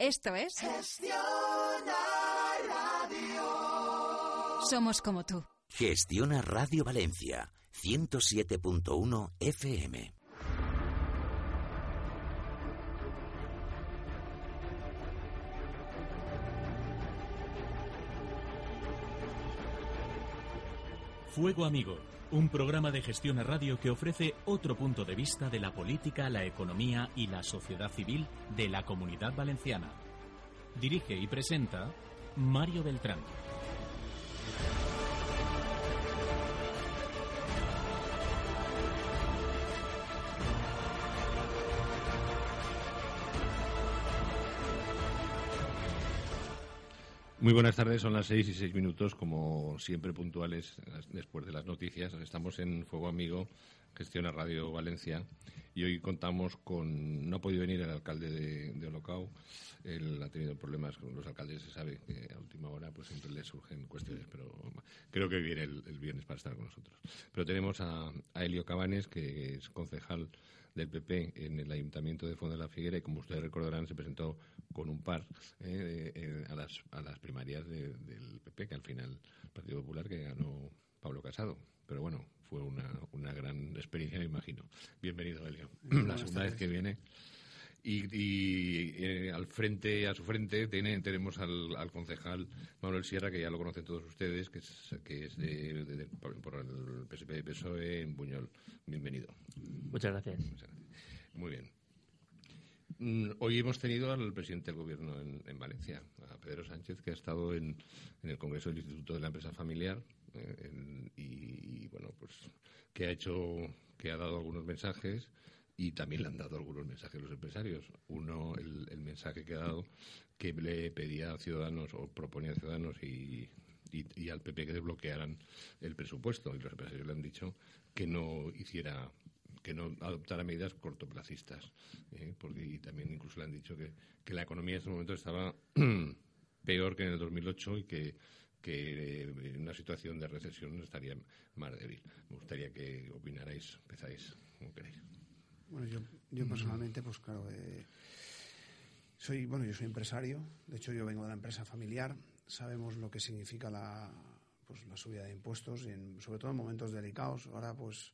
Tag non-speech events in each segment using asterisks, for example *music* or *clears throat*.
Esto es Gestiona Radio. Somos como tú. Gestiona Radio Valencia 107.1 FM. Fuego Amigo, un programa de gestión a radio que ofrece otro punto de vista de la política, la economía y la sociedad civil de la comunidad valenciana. Dirige y presenta Mario Beltrán. Muy buenas tardes, son las seis y seis minutos, como siempre puntuales después de las noticias. Estamos en Fuego Amigo, gestiona Radio Valencia, y hoy contamos con. No ha podido venir el alcalde de, de él ha tenido problemas con los alcaldes, se sabe que a última hora pues siempre le surgen cuestiones, pero creo que viene el, el viernes para estar con nosotros. Pero tenemos a, a Elio Cabanes, que es concejal del PP en el Ayuntamiento de Fondo de la Figuera y, como ustedes recordarán, se presentó con un par eh, eh, a, las, a las primarias de, del PP, que al final el Partido Popular que ganó Pablo Casado. Pero bueno, fue una, una gran experiencia, me imagino. Bienvenido, Elio. La segunda vez que viene. Y, y eh, al frente, a su frente, tiene, tenemos al, al, concejal Manuel Sierra, que ya lo conocen todos ustedes, que es, que es de, de, de, por, por, el PSP de PSOE en Buñol. Bienvenido. Muchas gracias. Muchas gracias. Muy bien. Mm, Hoy hemos tenido al presidente del Gobierno en, en Valencia, a Pedro Sánchez, que ha estado en, en, el Congreso del Instituto de la Empresa Familiar eh, en, y, y, bueno, pues que ha hecho, que ha dado algunos mensajes y también le han dado algunos mensajes a los empresarios. Uno, el, el, mensaje que ha dado, que le pedía a Ciudadanos o proponía a Ciudadanos y, y, y, al PP que desbloquearan el presupuesto. Y los empresarios le han dicho que no hiciera que no adoptara medidas cortoplacistas. ¿eh? Porque, también incluso le han dicho que, que la economía en este momento estaba *clears throat* peor que en el 2008 y que que en una situación de recesión estaría más débil. Me gustaría que opinarais, empezáis como queréis. Bueno, yo, yo personalmente, pues claro, eh, soy, bueno, yo soy empresario, de hecho yo vengo de la empresa familiar, sabemos lo que significa la, pues, la subida de impuestos, y en, sobre todo en momentos delicados. Ahora, pues,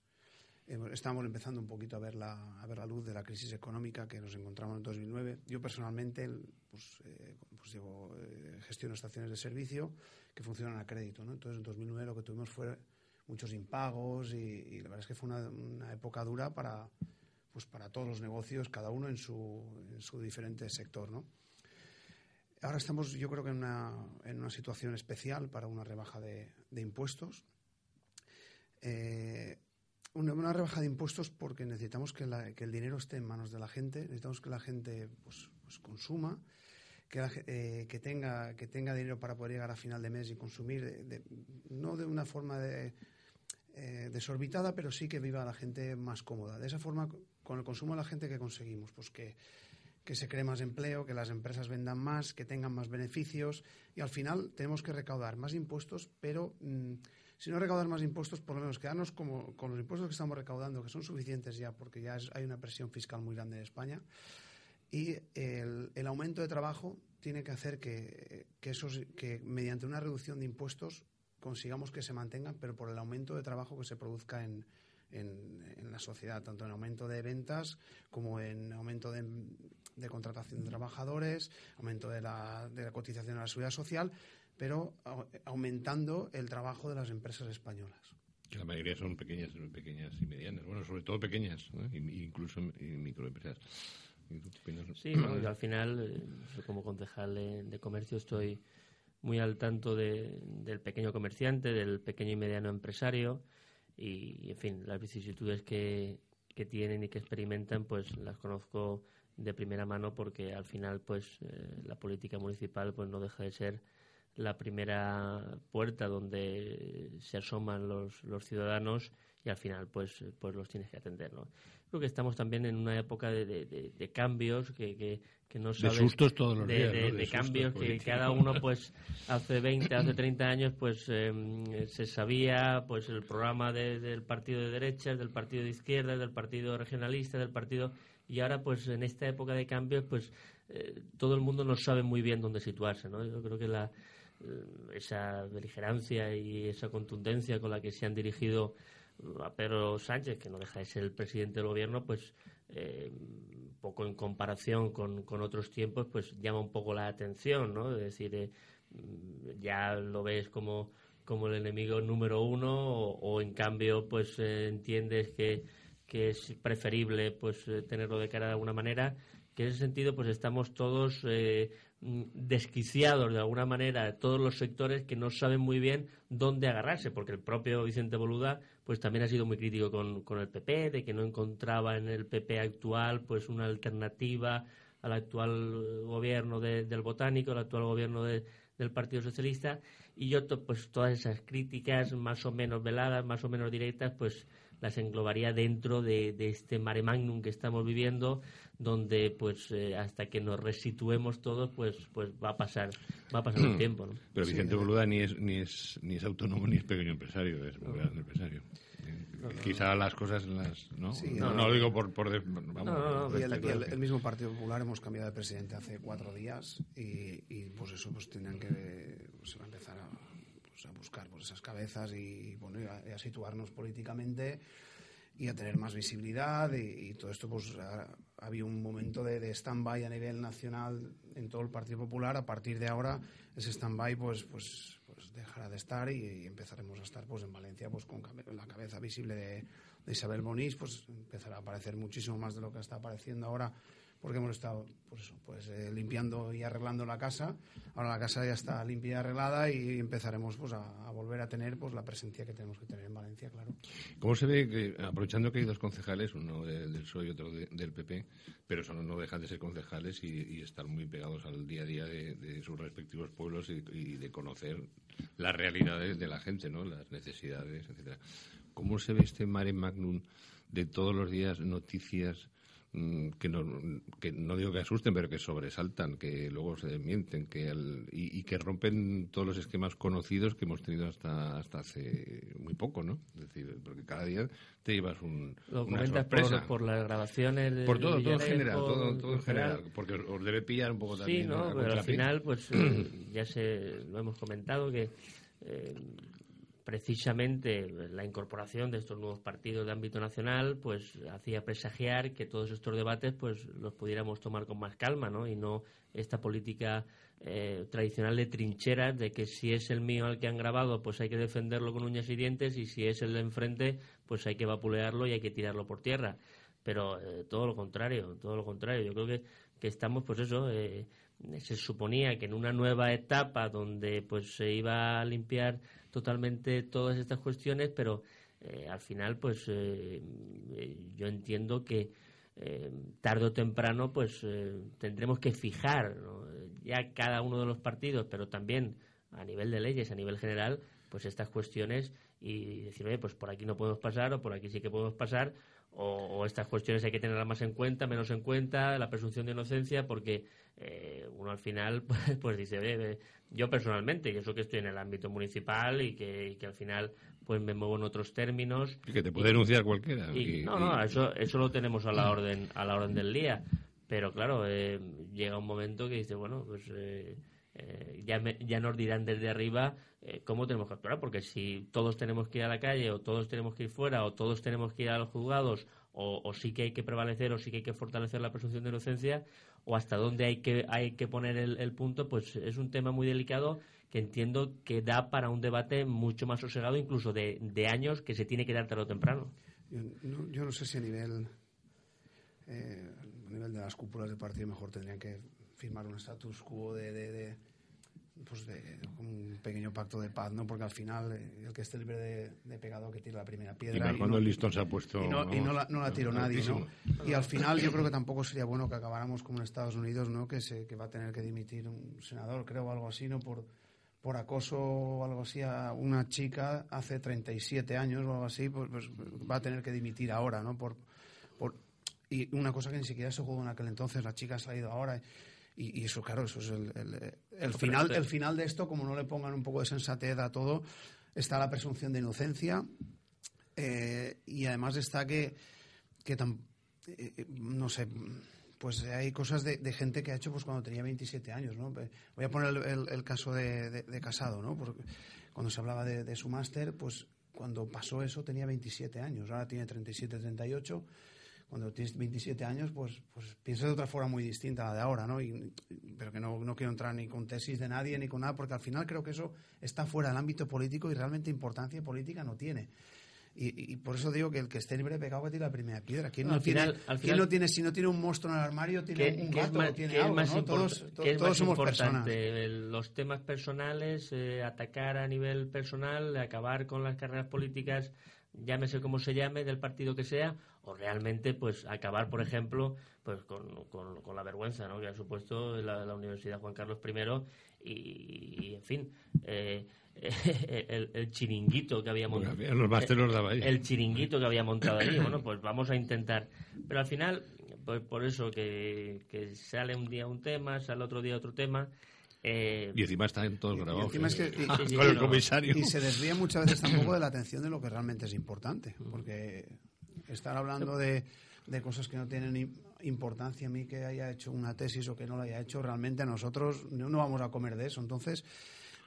estamos empezando un poquito a ver, la, a ver la luz de la crisis económica que nos encontramos en 2009. Yo personalmente, pues, eh, pues llevo, eh, gestiono estaciones de servicio que funcionan a crédito, ¿no? Entonces, en 2009 lo que tuvimos fue muchos impagos y, y la verdad es que fue una, una época dura para pues para todos los negocios, cada uno en su, en su diferente sector. ¿no? Ahora estamos, yo creo que en una, en una situación especial para una rebaja de, impuestos. Eh, una, rebaja de impuestos porque necesitamos que, el dinero esté en manos de la gente, necesitamos que la gente pues, pues consuma, que, la, eh, que, tenga, que tenga dinero para poder llegar a final de mes y consumir, no de una forma eh, desorbitada, pero sí que viva la gente más cómoda. De esa forma, con el consumo de la gente, ¿qué conseguimos? Pues que, que se cree más empleo, que las empresas vendan más, que tengan más beneficios y al final tenemos que recaudar más impuestos, pero mmm, si no recaudar más impuestos, por lo menos quedarnos como, con los impuestos que estamos recaudando, que son suficientes ya, porque ya hay una presión fiscal muy grande en España. Y el, el aumento de trabajo tiene que hacer que, que, esos, que mediante una reducción de impuestos consigamos que se mantengan, pero por el aumento de trabajo que se produzca en, en, en, la sociedad, tanto en aumento de ventas como en aumento de, de contratación de trabajadores, aumento de la, de la, cotización a la seguridad social, pero aumentando el trabajo de las empresas españolas. Que la mayoría son pequeñas, pequeñas y medianas, bueno, sobre todo pequeñas, ¿no? incluso microempresas. Sí, bueno, yo al final, eh, como concejal de comercio, estoy muy al tanto de, del pequeño comerciante, del pequeño y mediano empresario y, en fin, las vicisitudes que, que tienen y que experimentan, pues las conozco de primera mano porque al final, pues eh, la política municipal, pues no deja de ser la primera puerta donde se asoman los, los ciudadanos y al final pues pues los tienes que atender no creo que estamos también en una época de, de, de, de cambios que, que, que, no sabes de sustos todos los días ¿no? de, cambios que cada uno pues hace 20 hace 30 años pues eh, se sabía pues el programa del partido de derechas del partido de izquierda del partido regionalista del partido y ahora pues en esta época de cambios pues eh, todo el mundo no sabe muy bien dónde situarse, ¿no? Yo creo que la, esa beligerancia y esa contundencia con la que se han dirigido a Pedro Sánchez, que no deja de ser el presidente del gobierno, pues eh, poco en comparación con, otros tiempos, pues llama un poco la atención, ¿no? Es decir, eh, ya lo ves como, como el enemigo número uno o, en cambio, pues eh, entiendes que, que, es preferible pues tenerlo de cara de alguna manera que en ese sentido pues estamos todos desquiciados de alguna manera todos los sectores que no saben muy bien dónde agarrarse, porque el propio Vicente Boluda pues también ha sido muy crítico con, con el PP, de que no encontraba en el PP actual pues una alternativa al actual gobierno del Botánico, al actual gobierno del Partido Socialista, y yo pues todas esas críticas más o menos veladas, más o menos directas, pues las englobaría dentro de, de este mare magnum que estamos viviendo, donde pues eh, hasta que nos resituemos todos pues pues va a pasar va a pasar el tiempo ¿no? pero Vicente Boluda ni es ni es ni es autónomo ni es pequeño empresario es un gran empresario. Quizá las cosas las no no, lo digo por, por vamos, y el, mismo Partido Popular hemos cambiado de presidente hace cuatro días y, y pues eso pues tendrían que pues, va a empezar a, a buscar pues, esas cabezas y, bueno, y a situarnos políticamente y a tener más visibilidad y, todo esto pues ha, habido un momento de, stand-by a nivel nacional en todo el Partido Popular. A partir de ahora ese stand-by pues pues pues dejará de estar y, empezaremos a estar pues en Valencia pues con la cabeza visible de, de Isabel Bonís pues empezará a aparecer muchísimo más de lo que está apareciendo ahora porque hemos estado pues, pues eh, limpiando y arreglando la casa. Ahora la casa ya está limpia y arreglada y empezaremos pues, a, volver a tener pues, la presencia que tenemos que tener en Valencia, claro. ¿Cómo se ve que, aprovechando que hay dos concejales, uno del PSOE y otro del PP, pero son, no dejan de ser concejales y, estar muy pegados al día a día de, sus respectivos pueblos y, de conocer las realidades de la gente, ¿no? las necesidades, etcétera. ¿Cómo se ve este mare magnum de todos los días noticias que no, que no digo que asusten, pero que sobresaltan, que luego se mienten que y, que rompen todos los esquemas conocidos que hemos tenido hasta, hasta hace muy poco, ¿no? Es decir, porque cada día te llevas un, Lo una sorpresa. Por, las grabaciones. por todo, todo en general, todo, en general, porque os, debe pillar un poco también. Sí, no, pero al final, pues *clears throat* eh, ya se lo hemos comentado que. Eh, precisamente la incorporación de estos nuevos partidos de ámbito nacional pues hacía presagiar que todos estos debates pues los pudiéramos tomar con más calma ¿no? y no esta política eh, tradicional de trincheras de que si es el mío al que han grabado pues hay que defenderlo con uñas y dientes y si es el de enfrente pues hay que vapulearlo y hay que tirarlo por tierra pero eh, todo lo contrario todo lo contrario yo creo que, que estamos pues eso eh, se suponía que en una nueva etapa donde pues se iba a limpiar totalmente todas estas cuestiones, pero eh, al final, pues eh, eh, yo entiendo que tarde o temprano, pues tendremos que fijar ya cada uno de los partidos, pero también a nivel de leyes, a nivel general, pues estas cuestiones y decir, oye, pues por aquí no podemos pasar o por aquí sí que podemos pasar o, estas cuestiones hay que tenerlas más en cuenta, menos en cuenta, la presunción de inocencia, porque eh, uno al final *laughs* pues, pues dice, oye, yo personalmente, y eso que estoy en el ámbito municipal y que, al final pues me muevo en otros términos. Y que te puede denunciar cualquiera. no, no, eso, eso lo tenemos a la orden, a la orden del día. Pero claro, eh, llega un momento que dice, bueno, pues eh, ya, ya nos dirán desde arriba eh, cómo tenemos que actuar, porque si todos tenemos que ir a la calle o todos tenemos que ir fuera o todos tenemos que ir a los juzgados o, sí que hay que prevalecer o sí que hay que fortalecer la presunción de inocencia o hasta dónde hay que, hay que poner el, punto, pues es un tema muy delicado que entiendo que da para un debate mucho más sosegado, incluso de, años, que se tiene que dar tarde o temprano. Yo no, sé si a nivel, eh, a nivel de las cúpulas del partido mejor tendrían que firmar un status quo de pues de un pequeño pacto de paz, ¿no? Porque al final eh, el que esté libre de, pecado que tire la primera piedra. Y, cuando el listón se ha puesto. Y no, la, no tiró nadie, ¿no? Y al final yo creo que tampoco sería bueno que acabáramos como en Estados Unidos, ¿no? Que, se, que va a tener que dimitir un senador, creo, o algo así, ¿no? Por, por acoso o algo así a una chica hace 37 años o algo así, pues, pues va a tener que dimitir ahora, ¿no? Por, por, y una cosa que ni siquiera se jugó en aquel entonces, la chica ha salido ahora. Y, eso, claro, eso es el, final, el final de esto, como no le pongan un poco de sensatez a todo, está la presunción de inocencia eh, y además está que, que eh, no sé, pues hay cosas de, gente que ha hecho pues cuando tenía 27 años, ¿no? Voy a poner el, caso de, Casado, ¿no? Porque cuando se hablaba de, su máster, pues cuando pasó eso tenía 27 años, ahora tiene 37, 38. Cuando tienes 27 años, pues, pues piensas de otra forma muy distinta a la de ahora, ¿no? pero que no, no quiero entrar ni con tesis de nadie ni con nada, porque al final creo que eso está fuera del ámbito político y realmente importancia política no tiene. Y, por eso digo que el que esté libre de pecado que tire la primera piedra. ¿Quién no, tiene, ¿quién no tiene, si no tiene un monstruo en el armario, tiene un gato es tiene algo, ¿no? Todos, todos somos personas. Los temas personales, eh, atacar a nivel personal, acabar con las carreras políticas, llámese como se llame, del partido que sea, o realmente pues acabar, por ejemplo, pues con, con, la vergüenza ¿no? que ha supuesto la, la Universidad Juan Carlos I y, en fin... Eh, *laughs* el, chiringuito que había montado. El chiringuito que había montado allí. Bueno, pues vamos a intentar. Pero al final, pues por eso que, sale un día un tema, sale otro día otro tema. Eh, y encima están todos grabados. Y, el comisario. Y se desvía muchas veces tampoco de la atención de lo que realmente es importante. Porque estar hablando de, de cosas que no tienen importancia a mí que haya hecho una tesis o que no la haya hecho, realmente a nosotros no vamos a comer de eso. Entonces,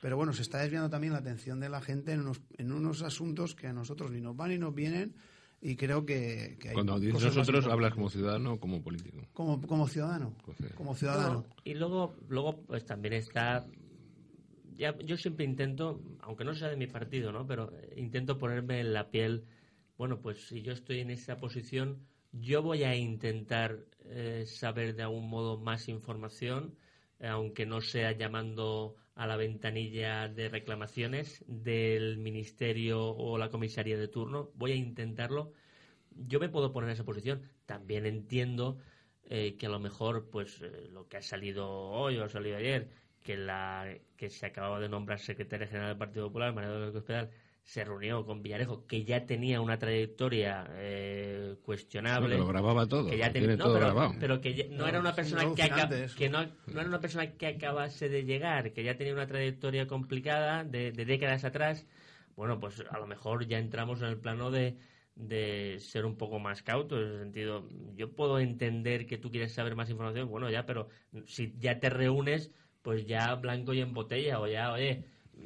pero bueno, se está desviando también la atención de la gente en unos, en unos asuntos que a nosotros ni nos van ni nos vienen y creo que, hay Cuando dices nosotros, hablas como ciudadano o como político. Como, como ciudadano. Como ciudadano. y luego, luego pues también está... Ya, yo siempre intento, aunque no sea de mi partido, ¿no? Pero intento ponerme en la piel, bueno, pues si yo estoy en esa posición, yo voy a intentar eh, saber de algún modo más información, aunque no sea llamando a la ventanilla de reclamaciones del ministerio o la comisaría de turno. Voy a intentarlo. Yo me puedo poner en esa posición. También entiendo eh, que a lo mejor, pues, eh, lo que ha salido hoy o ha salido ayer, que la que se acababa de nombrar secretaria general del Partido Popular, María del Hospital, se reunió con Villarejo, que ya tenía una trayectoria eh, cuestionable. lo grababa todo, que ya tenía, todo pero, grabado. pero que no, era una persona que, que no, no, era una persona que acabase de llegar, que ya tenía una trayectoria complicada de, décadas atrás. Bueno, pues a lo mejor ya entramos en el plano de, de ser un poco más cauto, en el sentido, yo puedo entender que tú quieres saber más información, bueno, ya, pero si ya te reúnes, pues ya blanco y en botella, o ya, oye,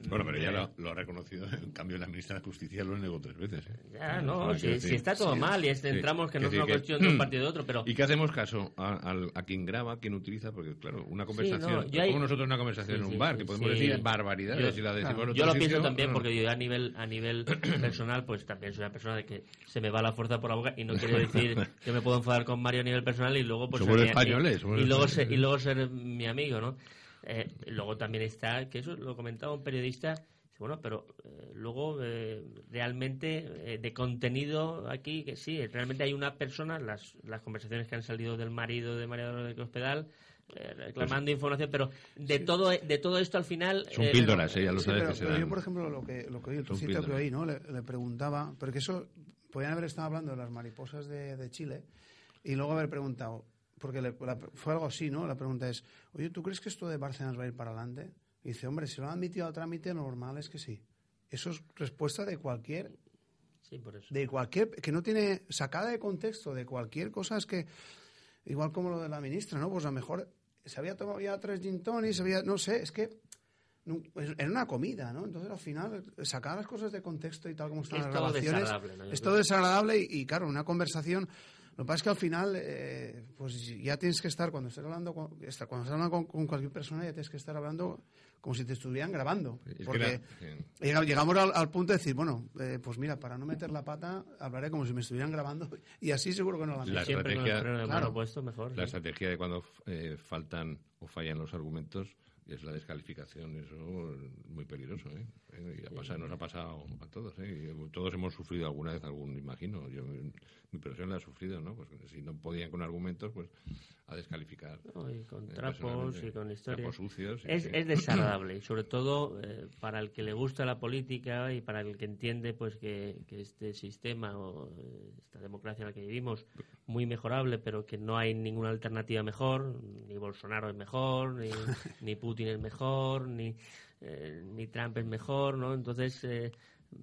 bueno, pero ya lo, ha reconocido. En cambio, la ministra de Justicia lo negó tres veces. ¿eh? Ya, no, si, está todo mal y entramos que no es una cuestión de un *clears throat* partido de otro, pero... ¿Y qué hacemos caso? A, a, quien graba, a quien utiliza, porque claro, una conversación... como nosotros una conversación en un bar, que podemos decir barbaridades yo, la decimos Yo lo pienso también, porque yo a nivel, a nivel *clears throat* personal, pues también soy una persona de que se me va la fuerza por la boca y no quiero decir que me puedo enfadar con Mario a nivel personal y luego... Pues, somos españoles. y, luego ser, y luego ser mi amigo, ¿no? Eh, luego también está, que eso lo comentaba un periodista bueno, pero eh, luego eh, realmente eh, de contenido aquí, que sí, realmente hay una persona, las, las conversaciones que han salido del marido de María Dolores de Hospital, reclamando pues información, pero de todo de todo esto al final... Son píldoras, ya lo sabes pero, yo, por ejemplo, lo que, lo que oí, el trocito que oí, ¿no? Le, preguntaba, porque eso, podían haber estado hablando de las mariposas de, de Chile y luego haber preguntado, porque fue algo así, ¿no? La pregunta es, oye, ¿tú crees que esto de Barcelona va a ir para adelante? Y dice, hombre, si lo han admitido a trámite, normal es que sí. Eso es respuesta de cualquier. Sí, por eso. De cualquier. que no tiene. sacada de contexto de cualquier cosa, es que. igual como lo de la ministra, ¿no? Pues a lo mejor se había tomado ya tres gin tonics, había. no sé, es que. Era una comida, ¿no? Entonces al final, sacar las cosas de contexto y tal como están las grabaciones. Es todo desagradable y, y, claro, una conversación lo que pasa es que al final, eh, pues ya tienes que estar, cuando estés hablando, con, cuando estás hablando con, cualquier persona, ya tienes que estar hablando como si te estuvieran grabando. porque llegamos al, punto de decir, bueno, eh, pues mira, para no meter la pata, hablaré como si me estuvieran grabando *laughs* y así seguro que no la, la estrategia, mejor. La estrategia de cuando eh, faltan o fallan los argumentos es la descalificación, eso muy peligroso. ¿eh? nos ha pasado a todos. ¿eh? Todos hemos sufrido alguna vez algún, imagino. Yo, mi profesión la ha sufrido, ¿no? Pues si no podían con argumentos, pues a descalificar. y con eh, trapos y con historias. Sucios, es, es, desagradable, *clears throat* y sobre todo eh, para el que le gusta la política y para el que entiende pues que, que este sistema o esta democracia en la que vivimos muy mejorable, pero que no hay ninguna alternativa mejor, ni Bolsonaro es mejor, ni, ni Putin *laughs* es mejor, ni, eh, ni Trump es mejor, ¿no? Entonces,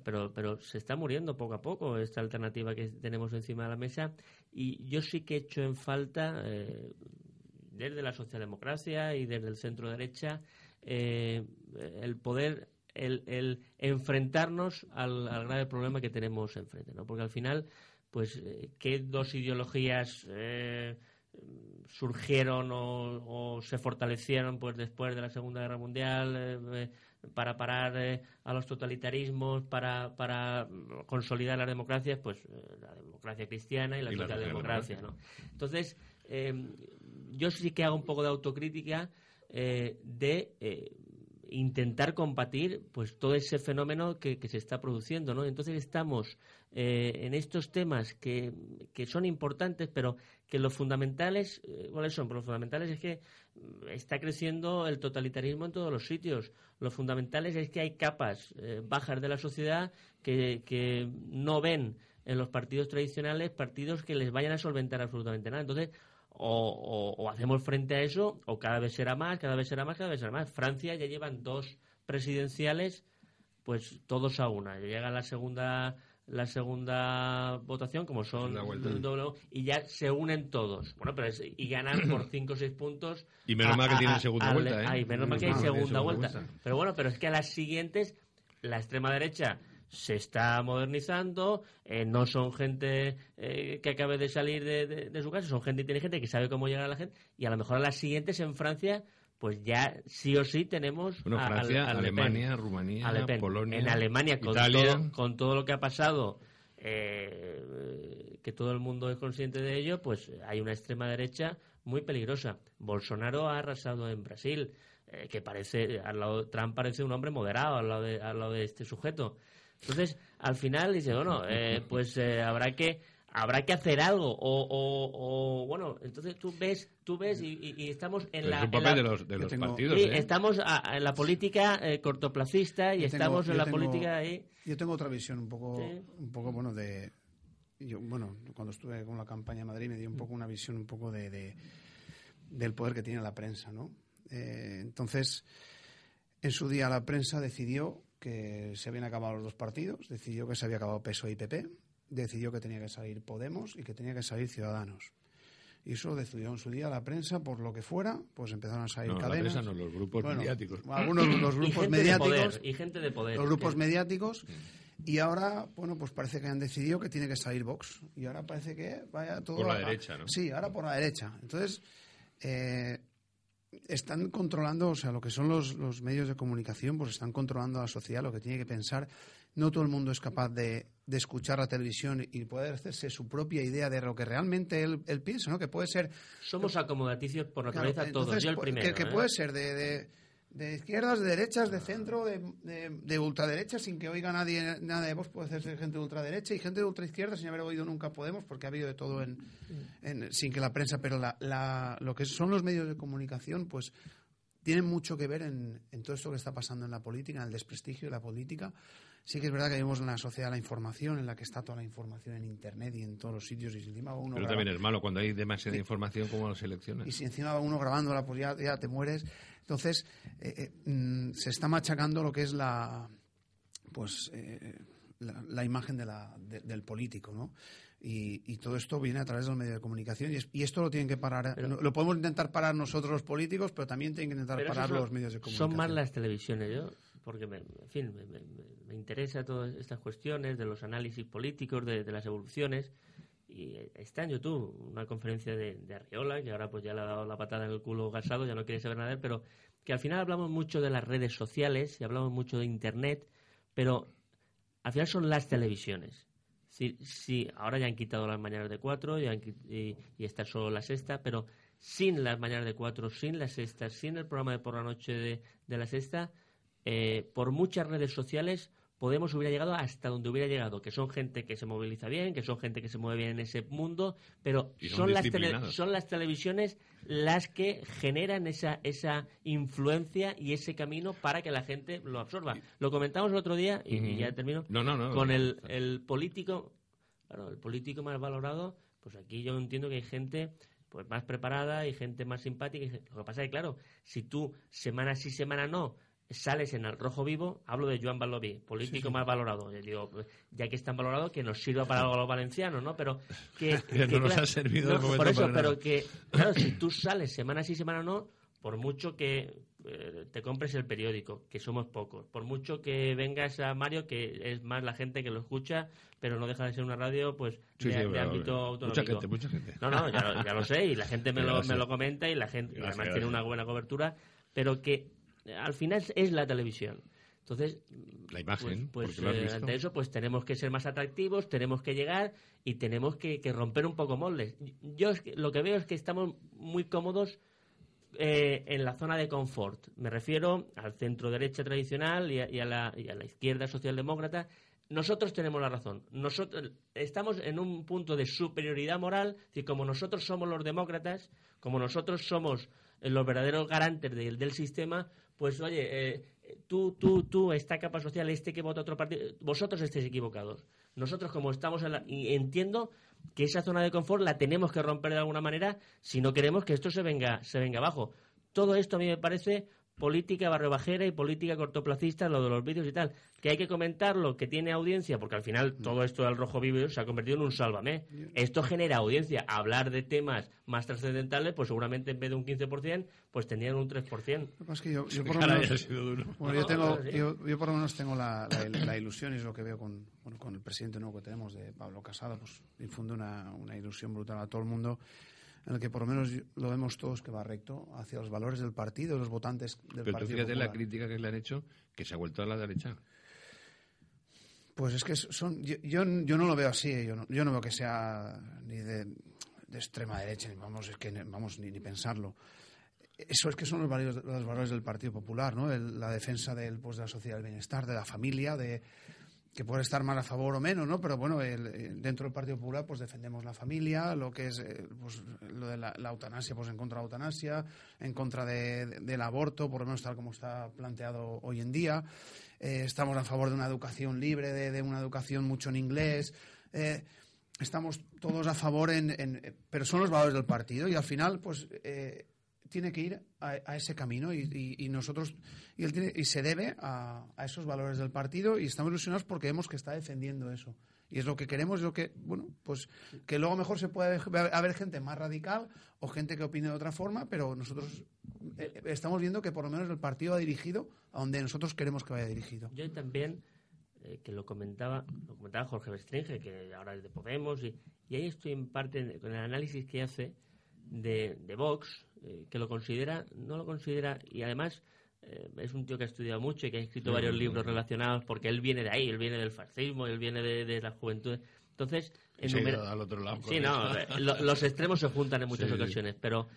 pero, pero se está muriendo poco a poco esta alternativa que tenemos encima de la mesa y yo sí que he hecho en falta, eh, desde la socialdemocracia y desde el centro derecha, eh, el poder el, el enfrentarnos al, grave problema que tenemos enfrente, ¿no? Porque al final, pues, eh, ¿qué dos ideologías eh, surgieron o, o, se fortalecieron pues después de la Segunda Guerra Mundial eh, para parar eh, a los totalitarismos, para, para consolidar las democracias? Pues eh, la democracia cristiana y la socialdemocracia, ¿no? Entonces, yo sí que hago un poco de autocrítica de intentar combatir pues todo ese fenómeno que, que, se está produciendo no entonces estamos eh, en estos temas que, que, son importantes pero que lo fundamentales eh, cuáles son pues lo fundamentales es que mm, está creciendo el totalitarismo en todos los sitios lo fundamentales es que hay capas eh, bajas de la sociedad que, que no ven en los partidos tradicionales partidos que les vayan a solventar absolutamente nada entonces o, o, hacemos frente a eso, o cada vez será más, cada vez será más, cada vez será más. Francia ya llevan dos presidenciales, pues todos a una. Llega la segunda la segunda votación, como son doble, y ya se unen todos. Bueno, pero es, y ganan *clears throat* por 5 o 6 puntos. Y menos mal que tienen segunda vuelta, ¿eh? Ay, menos mal que hay segunda, segunda vuelta. vuelta. Pero bueno, pero es que a las siguientes, la extrema derecha se está modernizando, eh, no son gente eh, que acabe de salir de, de, de, su casa, son gente inteligente que sabe cómo llegar a la gente y a lo mejor a las siguientes en Francia pues ya sí o sí tenemos bueno, Francia, a, a Alemania, Rumanía, Polonia, en Alemania con Italia. todo, con todo lo que ha pasado eh, que todo el mundo es consciente de ello, pues hay una extrema derecha muy peligrosa. Bolsonaro ha arrasado en Brasil, eh, que parece, al lado, Trump parece un hombre moderado al lado de, al lado de este sujeto. Entonces, al final dice, bueno, eh, pues eh, habrá que habrá que hacer algo o, o, o, bueno entonces tú ves tú ves y, y estamos en Pero la, es un papel en la de los, de los tengo- partidos, sí, ¿eh? estamos a- en la política eh, cortoplacista y Yo tengo- estamos en la tengo- política ahí Yo tengo otra visión un poco, Sí. un poco bueno, de. Yo, bueno, cuando estuve con la campaña en Madrid me dio un poco una visión un poco de, de- del poder que tiene la prensa, ¿no? Eh, entonces, en su día la prensa decidió que se habían acabado los dos partidos, decidió que se había acabado PSOE y PP, decidió que tenía que salir Podemos y que tenía que salir Ciudadanos. Y eso decidió en su día la prensa, por lo que fuera, pues empezaron a salir No, la cadenas. prensa no, los grupos Bueno, mediáticos. Algunos los y grupos gente mediáticos de poder y gente de poder los grupos que- mediáticos y ahora bueno pues parece que han decidido que tiene que salir Vox y ahora parece que vaya todo Por la derecha, ¿no? sí ahora por la derecha entonces eh, están controlando o sea lo que son los, los medios de comunicación pues están controlando a la sociedad lo que tiene que pensar no todo el mundo es capaz de, de escuchar la televisión y poder hacerse su propia idea de lo que realmente él, él piensa no que puede ser somos acomodaticios por Claro, naturaleza todos entonces, yo el pu- primero Que, que ¿eh? puede ser de, de, de izquierdas, de derechas, de centro, de, de, de ultraderecha, sin que oiga nadie nada de vos. Puede ser gente de ultraderecha y gente de ultraizquierda sin haber oído nunca Podemos, porque ha habido de todo en, en- sin que la prensa. Pero la, la- lo que son los medios de comunicación, pues tienen mucho que ver en, en todo esto que está pasando en la política, en el desprestigio de la política. Sí que es verdad que vivimos en la sociedad de la información, en la que está toda la información en Internet y en todos los sitios, y encima uno Pero graba- también es malo cuando hay demasiada información como las elecciones. y si encima va uno grabándola, pues ya, ya te mueres. Entonces, eh, eh, mm, se está machacando lo que es la pues eh, la, la imagen de la, de- del político, ¿no? Y, y todo esto viene a través de los medios de comunicación y, es- y esto lo tienen que parar. Pero- no- lo podemos intentar parar nosotros los políticos, pero también tienen que intentar parar son- los medios de comunicación. Son más las televisiones, yo, porque me, en fin, me, me- me interesa todas estas cuestiones de los análisis políticos, de, de las evoluciones. Y eh, está en YouTube una conferencia de, de Arriola, que ahora pues ya le ha dado la patada en el culo gasado, ya no quiere saber nada de él, pero que al final hablamos mucho de las redes sociales y hablamos mucho de Internet, pero al final son las televisiones. Sí, sí, ahora ya han quitado las mañanas de cuatro han y, y está solo la sexta, pero sin las mañanas de cuatro, sin la sexta, sin el programa de por la noche de, de la sexta, eh, por muchas redes sociales Podemos hubiera llegado hasta donde hubiera llegado, que son gente que se moviliza bien, que son gente que se mueve bien en ese mundo, pero son son, las, tele- son las televisiones las que generan esa, esa influencia y ese camino para que la gente lo absorba. Lo comentamos el otro día, y, y ya termino, No, no, no. con el, el político, claro, el político más valorado, pues aquí yo entiendo que hay gente pues más preparada y gente más simpática. Lo que pasa es que, claro, si tú semana sí, semana no, sales en el rojo vivo, hablo de Joan Balobí, político más valorado. Yo digo, ya que es tan valorado, que nos sirva para algo a los valencianos, ¿no? Pero que... *laughs* no nos ha servido Por eso, pero que, claro, si tú sales semana sí, semana no, por mucho que eh, te compres el periódico, que somos pocos, por mucho que vengas a Mario, que es más la gente que lo escucha, pero no deja de ser una radio pues de, ámbito autonómico. Mucha gente, mucha gente. No, no, ya, lo sé, y la gente me, *laughs* lo, me lo, comenta y la gente además tiene una buena cobertura, pero que al final es la televisión. Entonces, la imagen, pues, pues eh, ante eso, pues tenemos que ser más atractivos, tenemos que llegar y tenemos que, romper un poco moldes. Yo lo que veo es que estamos muy cómodos eh, en la zona de confort. Me refiero al centro derecha tradicional y a, la, y a la izquierda socialdemócrata. Nosotros tenemos la razón. Nosotros estamos en un punto de superioridad moral, y como nosotros somos los demócratas, como nosotros somos los verdaderos garantes del sistema, pues oye, eh, tú, tú, tú, esta capa social, este que vota otro partido, vosotros estéis equivocados. Nosotros, como estamos en la, y entiendo que esa zona de confort la tenemos que romper de alguna manera si no queremos que esto se venga, se venga abajo. Todo esto a mí me parece política barrio bajera y política cortoplacista, lo de los vídeos y tal. Que hay que comentarlo, que tiene audiencia, porque al final mm. todo esto del rojo vivo se ha convertido en un sálvame. Esto genera audiencia. Hablar de temas más trascendentales, pues seguramente en vez de un 15%, pues tenían un 3%. Es que yo, por lo menos, yo, tengo, yo, por lo menos tengo la, ilusión, y es lo que veo con, con el presidente nuevo que tenemos, de Pablo Casado, pues infunde una, una ilusión brutal a todo el mundo en el que por lo menos lo vemos todos que va recto hacia los valores del partido, los votantes del Pero partido. Pero fíjate la crítica que le han hecho, que se ha vuelto a la derecha. Pues es que son, yo, yo, no lo veo así, yo no, yo no veo que sea ni de, extrema derecha, ni vamos, es que vamos ni, ni pensarlo. Eso es que son los valores, los valores del Partido Popular, ¿no? la defensa del, pues, de la sociedad del bienestar, de la familia, de, que puede estar más a favor o menos, ¿no? Pero bueno, el, dentro del Partido Popular pues defendemos la familia, lo que es eh, pues, lo de la, eutanasia, pues en contra de la eutanasia, en contra del aborto, por lo menos tal como está planteado hoy en día. Eh, estamos a favor de una educación libre, de, una educación mucho en inglés. Eh, estamos todos a favor en, pero son los valores del partido y al final pues tiene que ir a, ese camino y, nosotros y, él tiene, y se debe a, esos valores del partido y estamos ilusionados porque vemos que está defendiendo eso. Y es lo que queremos es lo que bueno pues que luego mejor se puede haber gente más radical o gente que opine de otra forma pero nosotros eh, estamos viendo que por lo menos el partido ha dirigido a donde nosotros queremos que vaya dirigido. Yo también eh, que lo comentaba lo comentaba Jorge Bestringe que ahora es de Podemos y, y ahí estoy en parte con el análisis que hace de, de Vox eh, que lo considera, no lo considera, y además eh, es un tío que ha estudiado mucho y que ha escrito varios libros relacionados, porque él viene de ahí, él viene del fascismo, él viene de, la juventud. Entonces, al otro lado. Sí, no, eh, los extremos se juntan en muchas ocasiones, pero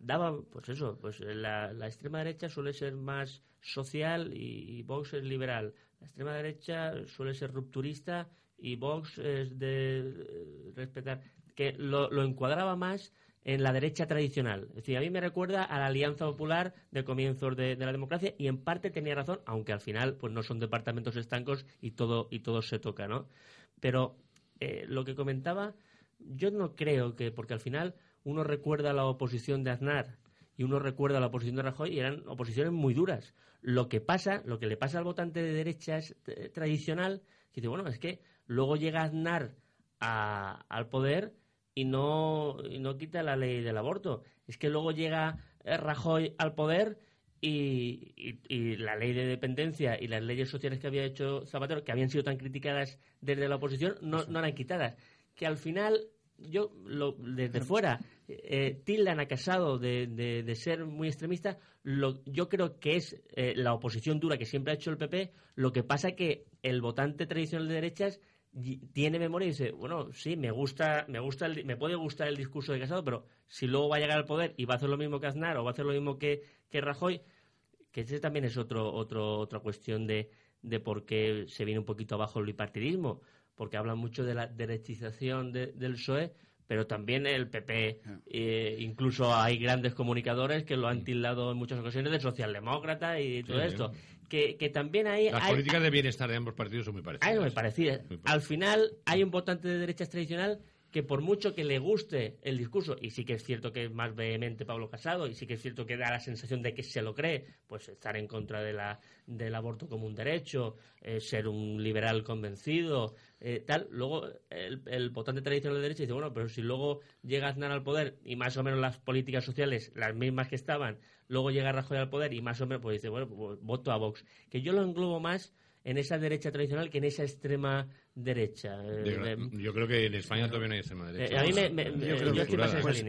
daba, pues eso, pues la, la, extrema derecha suele ser más social y, Vox es liberal. La extrema derecha suele ser rupturista y Vox es de respetar. Que lo, lo encuadraba más en la derecha tradicional. Es decir, a mí me recuerda a la Alianza Popular de comienzos de, la democracia y en parte tenía razón, aunque al final pues no son departamentos estancos y todo, y todo se toca, ¿no? Pero eh, lo que comentaba, yo no creo que, porque al final uno recuerda la oposición de Aznar y uno recuerda la oposición de Rajoy y eran oposiciones muy duras. Lo que pasa, lo que le pasa al votante de derechas eh, tradicional, dice, bueno, es que luego llega Aznar al poder y no, y no quita la ley del aborto. Es que luego llega eh, Rajoy al poder y, y, la ley de dependencia y las leyes sociales que había hecho Zapatero, que habían sido tan criticadas desde la oposición, no, no eran quitadas. Que al final, yo, lo, desde fuera, eh, tildan a Casado de, de, ser muy extremista. Lo, yo creo que es eh, la oposición dura que siempre ha hecho el PP. Lo que pasa que el votante tradicional de derechas tiene memoria y dice, bueno, sí, me gusta, me gusta, me puede gustar el discurso de Casado, pero si luego va a llegar al poder y va a hacer lo mismo que Aznar o va a hacer lo mismo que, que Rajoy, que ese también es otro, otro, otra cuestión de, de por qué se viene un poquito abajo el bipartidismo, porque hablan mucho de la derechización del PSOE, pero también el PP, eh, incluso hay grandes comunicadores que lo han tildado en muchas ocasiones de socialdemócrata y todo esto que, también hay... Las políticas de bienestar de ambos partidos son muy parecidas. Hay muy parecidas. Al final hay un votante de derechas tradicional que por mucho que le guste el discurso, y sí que es cierto que es más vehemente Pablo Casado, y sí que es cierto que da la sensación de que se lo cree, pues estar en contra de la, del aborto como un derecho, eh, ser un liberal convencido, eh, tal, luego el, el, votante tradicional de derecha dice, bueno, pero si luego llega Aznar al poder y más o menos las políticas sociales, las mismas que estaban, luego llega Rajoy al poder y más o menos, pues dice, bueno, pues voto a Vox. Que yo lo englobo más en esa derecha tradicional que en esa extrema derecha. Eh, yo, creo que en España todavía no hay extrema derecha. a mí me, yo, creo que, pues,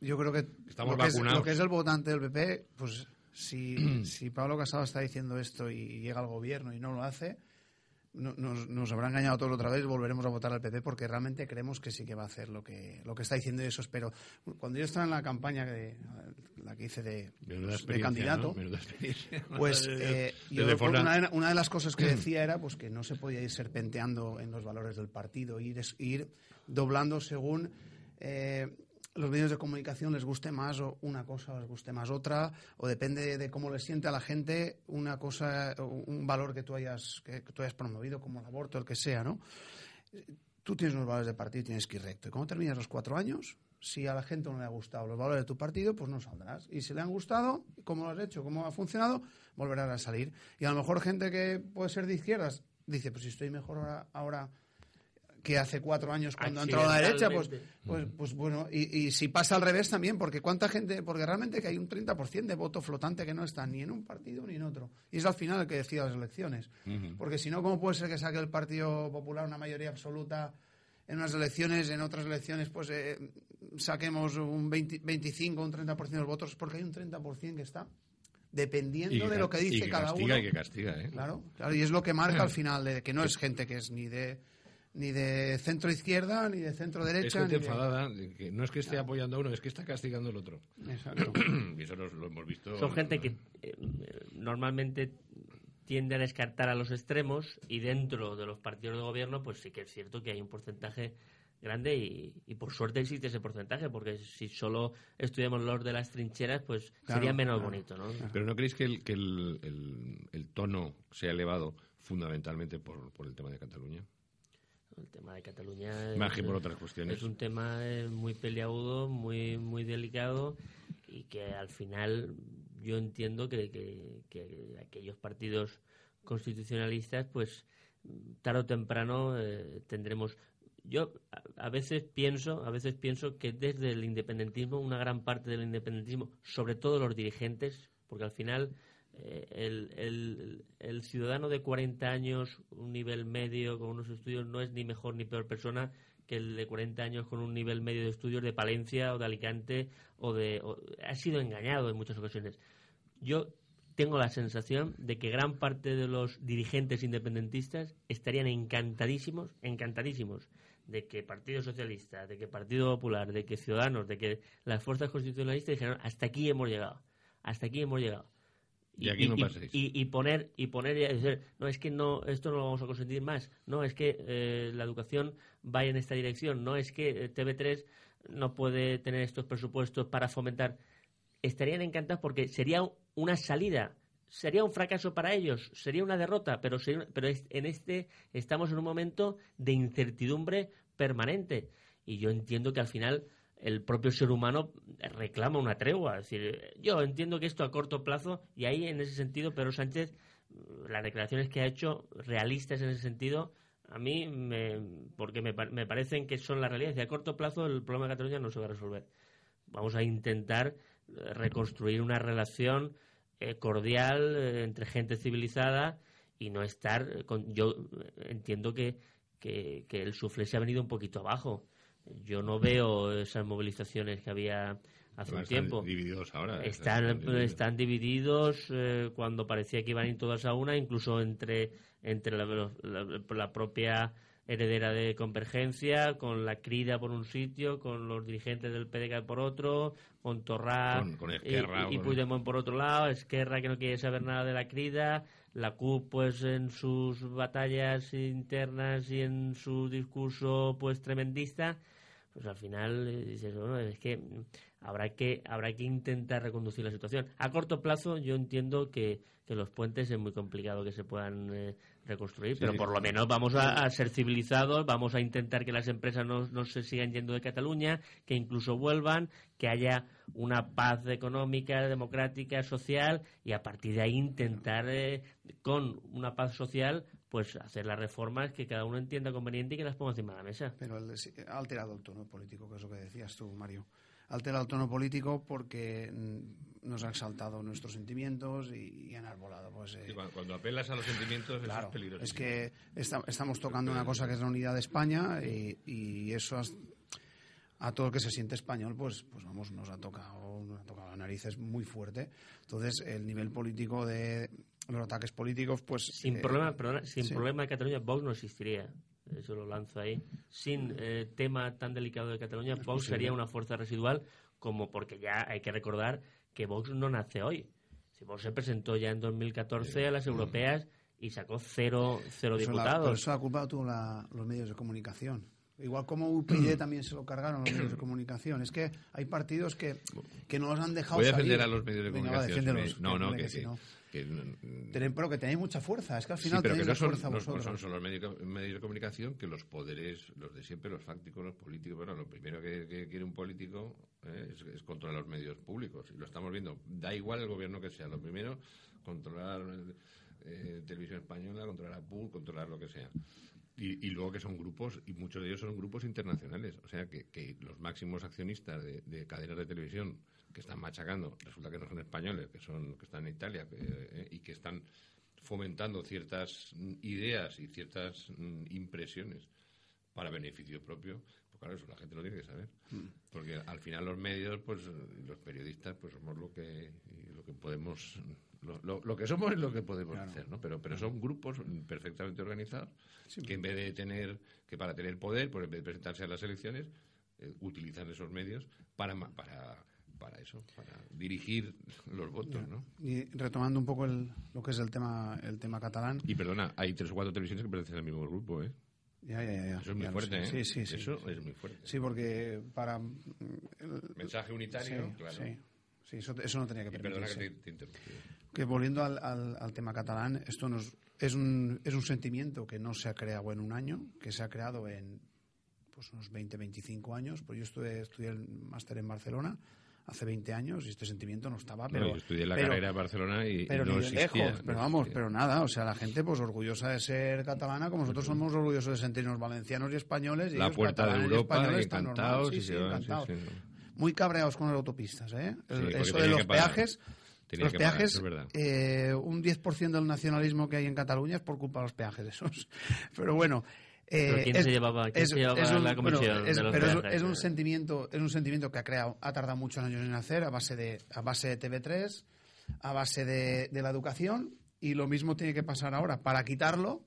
yo, creo que estamos lo que, es, lo que es el votante del PP, pues si, *clears throat* si Pablo Casado está diciendo esto y llega al gobierno y no lo hace, nos, nos, habrá engañado todos otra vez, volveremos a votar al PP porque realmente creemos que sí que va a hacer lo que, lo que está diciendo y eso espero. Cuando yo estaba en la campaña, de, la que hice de, de candidato, *laughs* pues *laughs* eh, una, una, de las cosas que decía era pues que no se podía ir serpenteando en los valores del partido, ir, ir doblando según... Eh, los medios de comunicación les guste más una cosa o les guste más otra, o depende de cómo les siente a la gente una cosa, un valor que tú hayas, que, tú hayas promovido, como el aborto, el que sea, ¿no? Tú tienes unos valores de partido tienes que ir recto. ¿Y cómo terminas los cuatro años? Si a la gente no le ha gustado los valores de tu partido, pues no saldrás. Y si le han gustado, cómo lo has hecho, cómo ha funcionado, volverás a salir. Y a lo mejor gente que puede ser de izquierdas dice, pues si estoy mejor ahora que hace cuatro años cuando ha entrado a la derecha, pues, pues, pues bueno, y, si pasa al revés también, porque cuánta gente, porque realmente que hay un 30% de voto flotante que no está ni en un partido ni en otro. Y es al final el que decide las elecciones. Porque si no, ¿cómo puede ser que saque el Partido Popular una mayoría absoluta en unas elecciones, en otras elecciones, pues eh, saquemos un 20, 25, un 30% de los votos? Porque hay un 30% que está dependiendo de lo que dice cada uno. Y que castiga, ¿eh? Claro, claro, y es lo que marca al final, de que no es gente que es ni de ni de centro izquierda ni de centro derecha. Es enfadada, que no es que esté apoyando a uno, es que está castigando al otro. Exacto. *clears throat* y eso lo, hemos visto. Son gente que eh, normalmente tiende a descartar a los extremos y dentro de los partidos de gobierno, pues sí que es cierto que hay un porcentaje grande y, por suerte existe ese porcentaje, porque si solo estudiamos los de las trincheras, pues sería menos bonito, ¿no? Pero ¿no creéis que el, que el, el, el tono se ha elevado fundamentalmente por, por el tema de Cataluña? El tema de Cataluña es, un tema eh, muy peleagudo, muy, muy delicado y que al final yo entiendo que, que, aquellos partidos constitucionalistas, pues tarde o temprano eh, tendremos. Yo a, veces pienso, a veces pienso que desde el independentismo, una gran parte del independentismo, sobre todo los dirigentes, porque al final el, el, ciudadano de 40 años, un nivel medio con unos estudios, no es ni mejor ni peor persona que el de 40 años con un nivel medio de estudios de Palencia o de Alicante o de... ha sido engañado en muchas ocasiones. Yo tengo la sensación de que gran parte de los dirigentes independentistas estarían encantadísimos, encantadísimos de que Partido Socialista, de que Partido Popular, de que Ciudadanos, de que las fuerzas constitucionalistas dijeron hasta aquí hemos llegado, hasta aquí hemos llegado. Y, aquí no y, poner y poner y decir no es que no esto no lo vamos a consentir más. No es que eh, la educación vaya en esta dirección. No es que eh, TV3 no puede tener estos presupuestos para fomentar estarían encantados porque sería una salida sería un fracaso para ellos sería una derrota pero pero en este estamos en un momento de incertidumbre permanente. Y yo entiendo que al final el propio ser humano reclama una tregua. Es decir, yo entiendo que esto a corto plazo, y ahí en ese sentido Pedro Sánchez, las declaraciones que ha hecho, realistas en ese sentido, a mí, me, porque me, parecen que son la realidad. Y a corto plazo el problema de Cataluña no se va a resolver. Vamos a intentar eh, reconstruir una relación eh, cordial eh, entre gente civilizada y no estar con... Yo entiendo que, que, el suflé se ha venido un poquito abajo yo no veo esas movilizaciones que había hace un tiempo. Están divididos ahora. Están, divididos, eh, cuando parecía que iban a ir todas a una, incluso entre, entre la, propia heredera de Convergencia, con la Crida por un sitio, con los dirigentes del PDK por otro, con Torra y, y Puigdemont por otro lado, Esquerra que no quiere saber nada de la Crida, la CUP pues en sus batallas internas y en su discurso pues tremendista pues al final eh, dices, bueno, es que habrá que habrá que intentar reconducir la situación. A corto plazo yo entiendo que, que los puentes es muy complicado que se puedan eh, reconstruir, pero por lo menos vamos a, ser civilizados, vamos a intentar que las empresas no, no, se sigan yendo de Cataluña, que incluso vuelvan, que haya una paz económica, democrática, social y a partir de ahí intentar eh, con una paz social pues hacer las reformas que cada uno entienda conveniente y que las ponga encima de la mesa. Pero ha alterado el tono político, que es lo que decías tú, Mario. Ha alterado el tono político porque mm, nos ha exaltado nuestros sentimientos y, han arbolado. Pues, eh, cuando apelas a los sentimientos es peligroso. Es que estamos tocando una cosa que es la unidad de España y, eso a todo el que se siente español, pues, pues vamos, nos ha tocado, nos ha tocado la nariz, es muy fuerte. Entonces, el nivel político de los ataques políticos, pues... Sin, eh, problema, sin problema de Cataluña, Vox no existiría. Eso lo lanzo ahí. Sin eh, tema tan delicado de Cataluña, Vox sería una fuerza residual, como porque ya hay que recordar que Vox no nace hoy. Si Vox se presentó ya en 2014 a las europeas y sacó cero, cero diputados. eso ha culpado tú los medios de comunicación. Igual como UPyD *clears throat* también se lo cargaron los medios de comunicación. Es que hay partidos que, que no los han dejado Voy a defender a los medios de comunicación. no, no, que, pero que tenéis mucha fuerza, es que al final sí, tenéis son, fuerza vosotros. son, los medios, de comunicación que los poderes, los de siempre, los fácticos, los políticos, bueno, lo primero que, quiere un político eh, es, controlar los medios públicos, y lo estamos viendo, da igual el gobierno que sea, lo primero, controlar eh, Televisión Española, controlar a PUL, controlar lo que sea. Y, luego que son grupos, y muchos de ellos son grupos internacionales, o sea que, los máximos accionistas de cadenas de televisión que están machacando, resulta que no son españoles, que son que están en Italia eh, y que están fomentando ciertas ideas y ciertas mm, impresiones para beneficio propio, pues claro, eso la gente lo tiene que saber. Mm. Porque al final los medios, pues los periodistas, pues somos lo que lo que podemos lo, que somos es lo que podemos hacer, ¿no? Pero pero son grupos perfectamente organizados que en vez de tener que para tener poder, pues en vez de presentarse a las elecciones, eh, utilizan esos medios para para para eso, para dirigir los votos, ¿no? Y retomando un poco lo que es el tema el tema catalán. Y perdona, hay tres o cuatro televisiones que pertenecen al mismo grupo, ¿eh? Ya, ya, ya. Eso es muy fuerte, ¿eh? Sí, sí, sí. Eso es muy fuerte. Sí, porque para... Mensaje unitario, claro. Sí, sí eso, eso, no tenía que permitirse. perdona que te, te Que volviendo al, al, al, tema catalán, esto nos, es, un, es un sentimiento que no se ha creado en un año, que se ha creado en pues unos 20, 25 años. Pues yo estudié, estudié el máster en Barcelona hace 20 años y este sentimiento no estaba. Pero, yo estudié la carrera en Barcelona y, pero no existía. Lejos, pero vamos, pero nada, o sea, la gente pues orgullosa de ser catalana, como nosotros somos orgullosos de sentirnos valencianos y españoles. Y la puerta de Europa, y encantados. Sí, sí, encantados. Muy cabreados con las autopistas, ¿eh? eso de los peajes. los peajes, eh, un 10% del nacionalismo que hay en Cataluña es por culpa de los peajes esos. *laughs* Pero bueno, eh, ¿Quién se llevaba, quién se llevaba un, la comisión es, pero es, un sentimiento es un sentimiento que ha creado ha tardado muchos años en nacer a base de a base de TV3 a base de, de la educación y lo mismo tiene que pasar ahora. Para quitarlo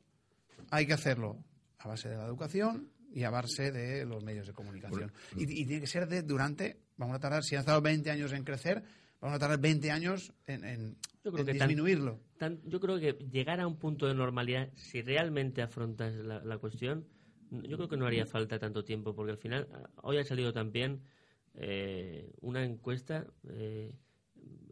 hay que hacerlo a base de la educación y a base de los medios de comunicación. Y, y, tiene que ser de durante vamos a tardar si han estado 20 años en crecer vamos a tardar 20 años en, disminuirlo. yo creo que llegar a un punto de normalidad, si realmente afrontas la, cuestión, yo creo que no haría falta tanto tiempo, porque al final, hoy ha salido también eh, una encuesta, eh,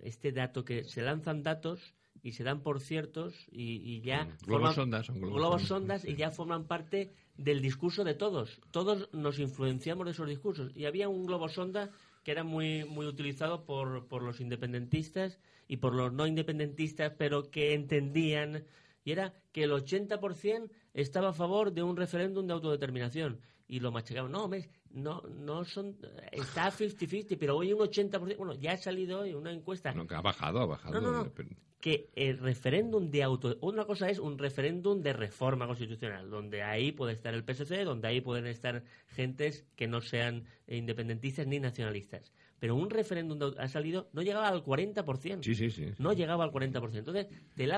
este dato que se lanzan datos y se dan por ciertos y, ya globos sondas, son globos, sondas y ya forman parte del discurso de todos. Todos nos influenciamos de esos discursos. Y había un globo sonda que era muy, muy utilizado por, por los independentistas y por los no independentistas, pero que entendían, y era que el 80% estaba a favor de un referéndum de autodeterminación. Y lo machacaban, no, no, no son, está 50-50, pero hoy un 80%, bueno, ya ha salido hoy una encuesta. No, que ha bajado, ha bajado. No, no, que el referéndum de auto... Una cosa es un referéndum de reforma constitucional, donde ahí puede estar el PSC, donde ahí pueden estar gentes que no sean independentistas ni nacionalistas pero un referéndum ha salido, no llegaba al 40%. Sí, sí, sí. No llegaba al 40%. Entonces,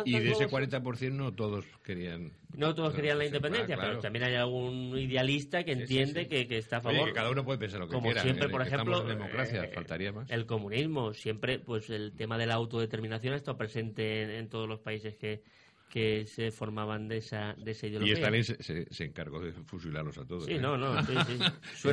Y de ese 40% no todos querían... No todos querían la independencia, pero también hay algún idealista que entiende Que, que, está a favor... que cada uno puede pensar lo que Como quiera. siempre, por ejemplo... democracia, eh, faltaría más. El comunismo, siempre, pues el tema de la autodeterminación ha estado presente en todos los países que que se formaban de esa, de esa ideología. Y Stalin se, se, encargó de fusilarlos a todos. Sí, ¿eh? no, no, sí, sí.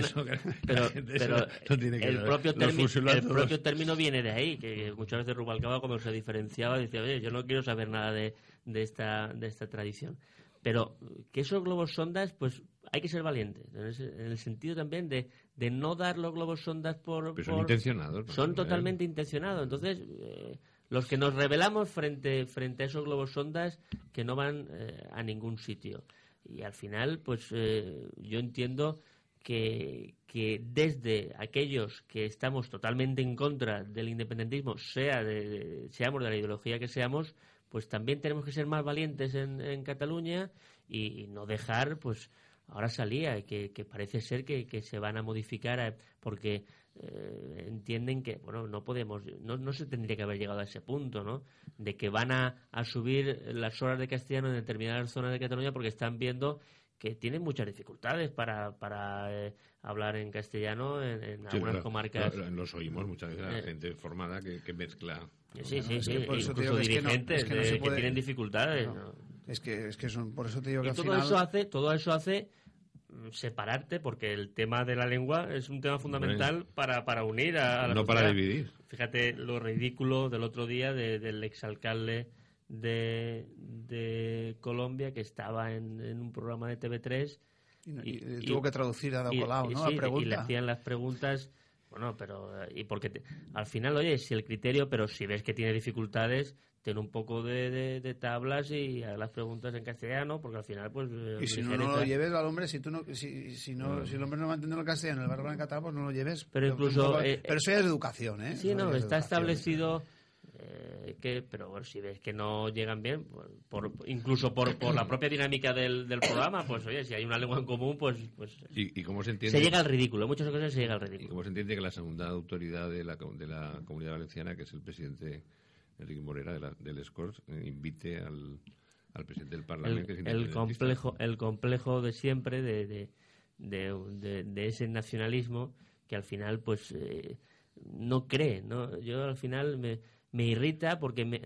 pero, pero el, propio, el propio término viene de ahí, que muchas veces Rubalcaba cuando se diferenciaba decía, oye, yo no quiero saber nada de, de, esta, de esta tradición. pero que esos globos sondas, pues hay que ser valientes, en el sentido también de, de no dar los globos sondas por... Pero son intencionados. Son totalmente intencionados. Entonces, eh, los que nos rebelamos frente, frente a esos globos sondas que no van eh, a ningún sitio. Y al final, pues eh, yo entiendo que, que, desde aquellos que estamos totalmente en contra del independentismo, sea de, seamos de la ideología que seamos, pues también tenemos que ser más valientes en, en Cataluña y, no dejar, pues ahora salía que, que parece ser que, que, se van a modificar eh, porque eh, entienden que bueno no podemos no, no se tendría que haber llegado a ese punto no de que van a, a subir las horas de castellano en determinadas zonas de Cataluña porque están viendo que tienen muchas dificultades para, para eh, hablar en castellano en, algunas comarcas. los oímos muchas veces a la gente formada que, mezcla. Sí, sí, sí, incluso dirigentes que, tienen dificultades. Es que, es que son, por eso te digo que todo eso hace, todo eso hace separarte porque el tema de la lengua es un tema fundamental para, para unir a, la no para dividir. Fíjate lo ridículo del otro día del exalcalde de, de Colombia que estaba en, en un programa de TV3 y, tuvo que traducir a Colau, ¿no? y le hacían las preguntas bueno pero y porque al final oye si el criterio pero si ves que tiene dificultades ten un poco de, de, tablas y haz las preguntas en castellano, porque al final, pues... Y si no, no lo lleves al hombre, si tú no, si, si, no, si el hombre no va a entender el castellano, el barrio en catalán, pues no lo lleves. Pero incluso... Eh, pero eso ya es educación, ¿eh? Sí, no, está establecido... Eh, que pero bueno, si ves que no llegan bien pues, por, incluso por, por la propia dinámica del, del, programa pues oye si hay una lengua en común pues pues ¿Y, cómo se entiende se llega al ridículo en muchas ocasiones se llega al ridículo y cómo se entiende que la segunda autoridad de la, de la comunidad valenciana que es el presidente Enrique Morera de la, del Scores eh, invite al, al, presidente del Parlamento. El, el complejo, el complejo de siempre de, de, de, de, ese nacionalismo que al final pues eh, no cree. ¿no? Yo al final me, me irrita porque me,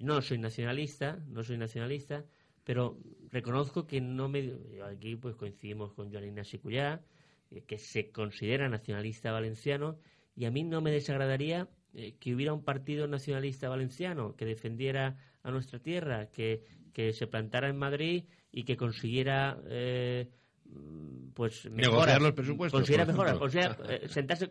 no soy nacionalista, no soy nacionalista, pero reconozco que no me... Aquí pues coincidimos con Joan Ignacio eh, que se considera nacionalista valenciano, y a mí no me desagradaría eh, que hubiera un partido nacionalista valenciano que defendiera a nuestra tierra, que, que se plantara en Madrid y que consiguiera eh, pues negociar los presupuestos consiguiera mejoras o sea eh, sentarse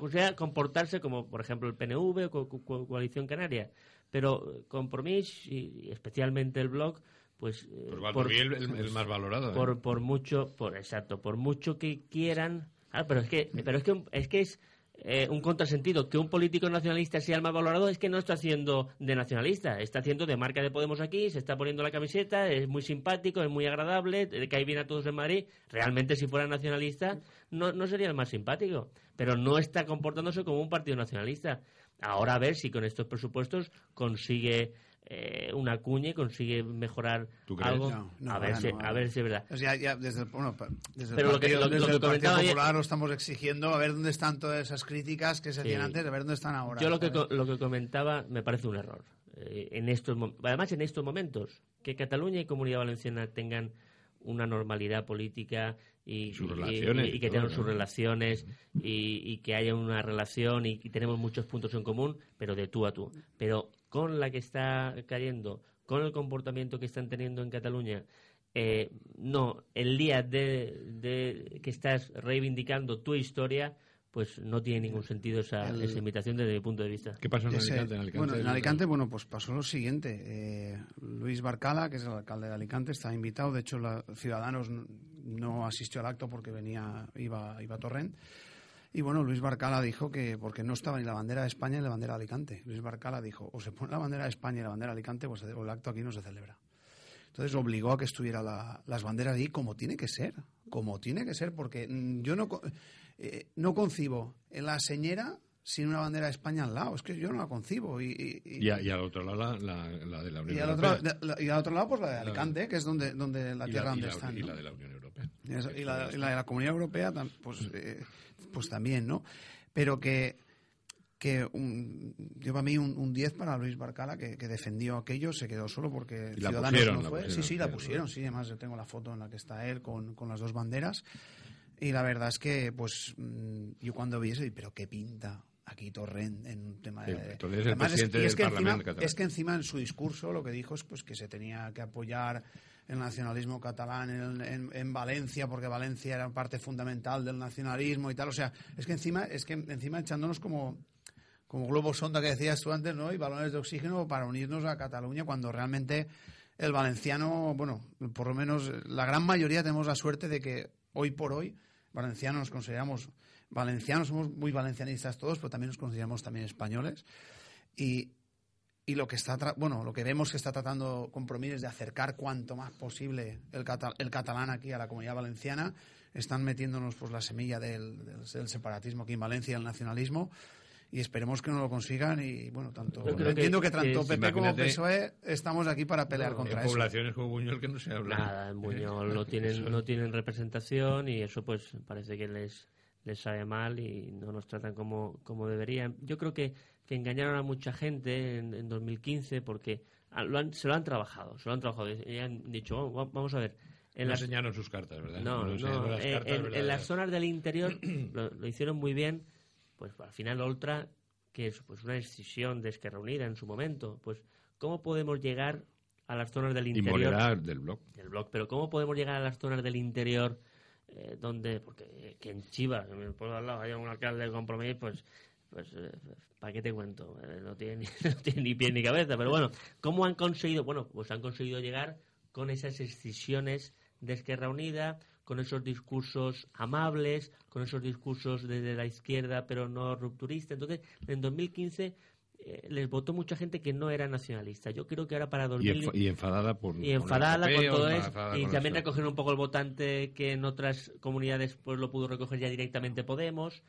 o sea comportarse como por ejemplo el PNV o Coalición Canaria. Pero Compromís y especialmente el Bloc pues, pues por, el, el, más valorado por, por mucho por exacto por mucho que quieran. Ah, pero es que pero es que es que es eh, un contrasentido. Que un político nacionalista sea el más valorado es que no está haciendo de nacionalista, está haciendo de marca de Podemos aquí, se está poniendo la camiseta, es muy simpático, es muy agradable, cae bien a todos en Madrid. Realmente, si fuera nacionalista, no, no sería el más simpático, pero no está comportándose como un partido nacionalista. Ahora a ver si con estos presupuestos consigue eh, una cuña y consigue mejorar algo. a, ver si, a ver si es verdad. Pues ya, ya desde el, bueno, desde Pero el Partido, lo que, lo, lo que Popular lo estamos exigiendo a ver dónde están todas esas críticas que se hacían antes, a ver dónde están ahora. Yo lo que, lo que comentaba me parece un error. Eh, en estos, además, en estos momentos, que Cataluña y Comunidad Valenciana tengan una normalidad política y, y, que tengan sus relaciones y, y, que haya una relación y, tenemos muchos puntos en común, pero de tú a tú. Pero con la que está cayendo, con el comportamiento que están teniendo en Cataluña, eh, no, el día de, que estás reivindicando tu historia, pues no tiene ningún sentido esa, invitación desde mi punto de vista. ¿Qué pasó en Alicante? bueno, en Alicante, bueno, pues pasó lo siguiente. Eh, Luis Barcala, que es el alcalde de Alicante, está invitado. De hecho, los Ciudadanos no asistió al acto porque venía, iba, iba a Torrent. Y bueno, Luis Barcala dijo que, porque no estaba ni la bandera de España ni la bandera de Alicante, Luis Barcala dijo, o se pone la bandera de España y la bandera de Alicante, pues el acto aquí no se celebra. Entonces obligó a que estuviera las banderas ahí como tiene que ser, como tiene que ser, porque mm, yo no, eh, no concibo en la señera sin una bandera de España al lado. Es que yo no la concibo. Y, y, al otro lado la, la, de la Unión y Europea. Otro, y al otro lado, pues la de Alicante, que es donde, donde la tierra donde está. Y la de la Unión Europea. Y, la, de la Comunidad Europea, pues, eh, pues también, ¿no? Pero que que un, a mí un, 10 para Luis Barcala, que, defendió aquello, se quedó solo porque Ciudadanos no fue. sí, sí, la pusieron, sí, además yo tengo la foto en la que está él con, con las dos banderas. Y la verdad es que, pues, mm, yo cuando vi eso, pero qué pinta aquí Torrent en un tema de... es, es, que encima, es que encima en su discurso lo que dijo es pues que se tenía que apoyar el nacionalismo catalán en, en, Valencia, porque Valencia era parte fundamental del nacionalismo y tal. O sea, es que encima, es que encima echándonos como, como globos sonda que decías tú antes, ¿no? Y balones de oxígeno para unirnos a Cataluña cuando realmente el valenciano, bueno, por lo menos la gran mayoría tenemos la suerte de que hoy por hoy valencianos nos consideramos valencianos, somos muy valencianistas todos, pero también nos consideramos también españoles. Y, y lo que está bueno lo que vemos que está tratando Compromís es de acercar cuanto más posible el, el catalán aquí a la comunidad valenciana están metiéndonos pues la semilla del, separatismo aquí en Valencia el nacionalismo y esperemos que no lo consigan y bueno tanto entiendo que, tanto PP como PSOE estamos aquí para pelear contra eso. poblaciones como Buñol que no se habla nada en Buñol *laughs* no tienen no tienen representación y eso pues parece que les les sabe mal y no nos tratan como, como deberían. Yo creo que que engañaron a mucha gente en, 2015 porque se lo han trabajado, se lo han trabajado y han dicho, oh, vamos a ver. En no enseñaron sus cartas, ¿verdad? No, no, eh, en, las zonas del interior *clears throat* lo, hicieron muy bien, pues al final Ultra, que es pues una decisión de Esquerra Unida en su momento, pues ¿cómo podemos llegar a las zonas del interior? del blog. Del blog, pero ¿cómo podemos llegar a las zonas del interior eh, donde, porque que en Chivas, en el pueblo al lado, haya un alcalde de compromiso, pues pues eh, ¿para qué te cuento? Eh, no, tiene ni, *laughs* no tiene ni pie ni cabeza. Pero bueno, ¿cómo han conseguido? Bueno, pues han conseguido llegar con esas excisiones de Esquerra Unida, con esos discursos amables, con esos discursos desde la izquierda, pero no rupturistas. Entonces, en 2015 eh, les votó mucha gente que no era nacionalista. Yo creo que ahora para 2015... Y, enfadada por... Y enfadada con, todo eso. Y también recoger un poco el votante que en otras comunidades pues lo pudo recoger ya directamente Podemos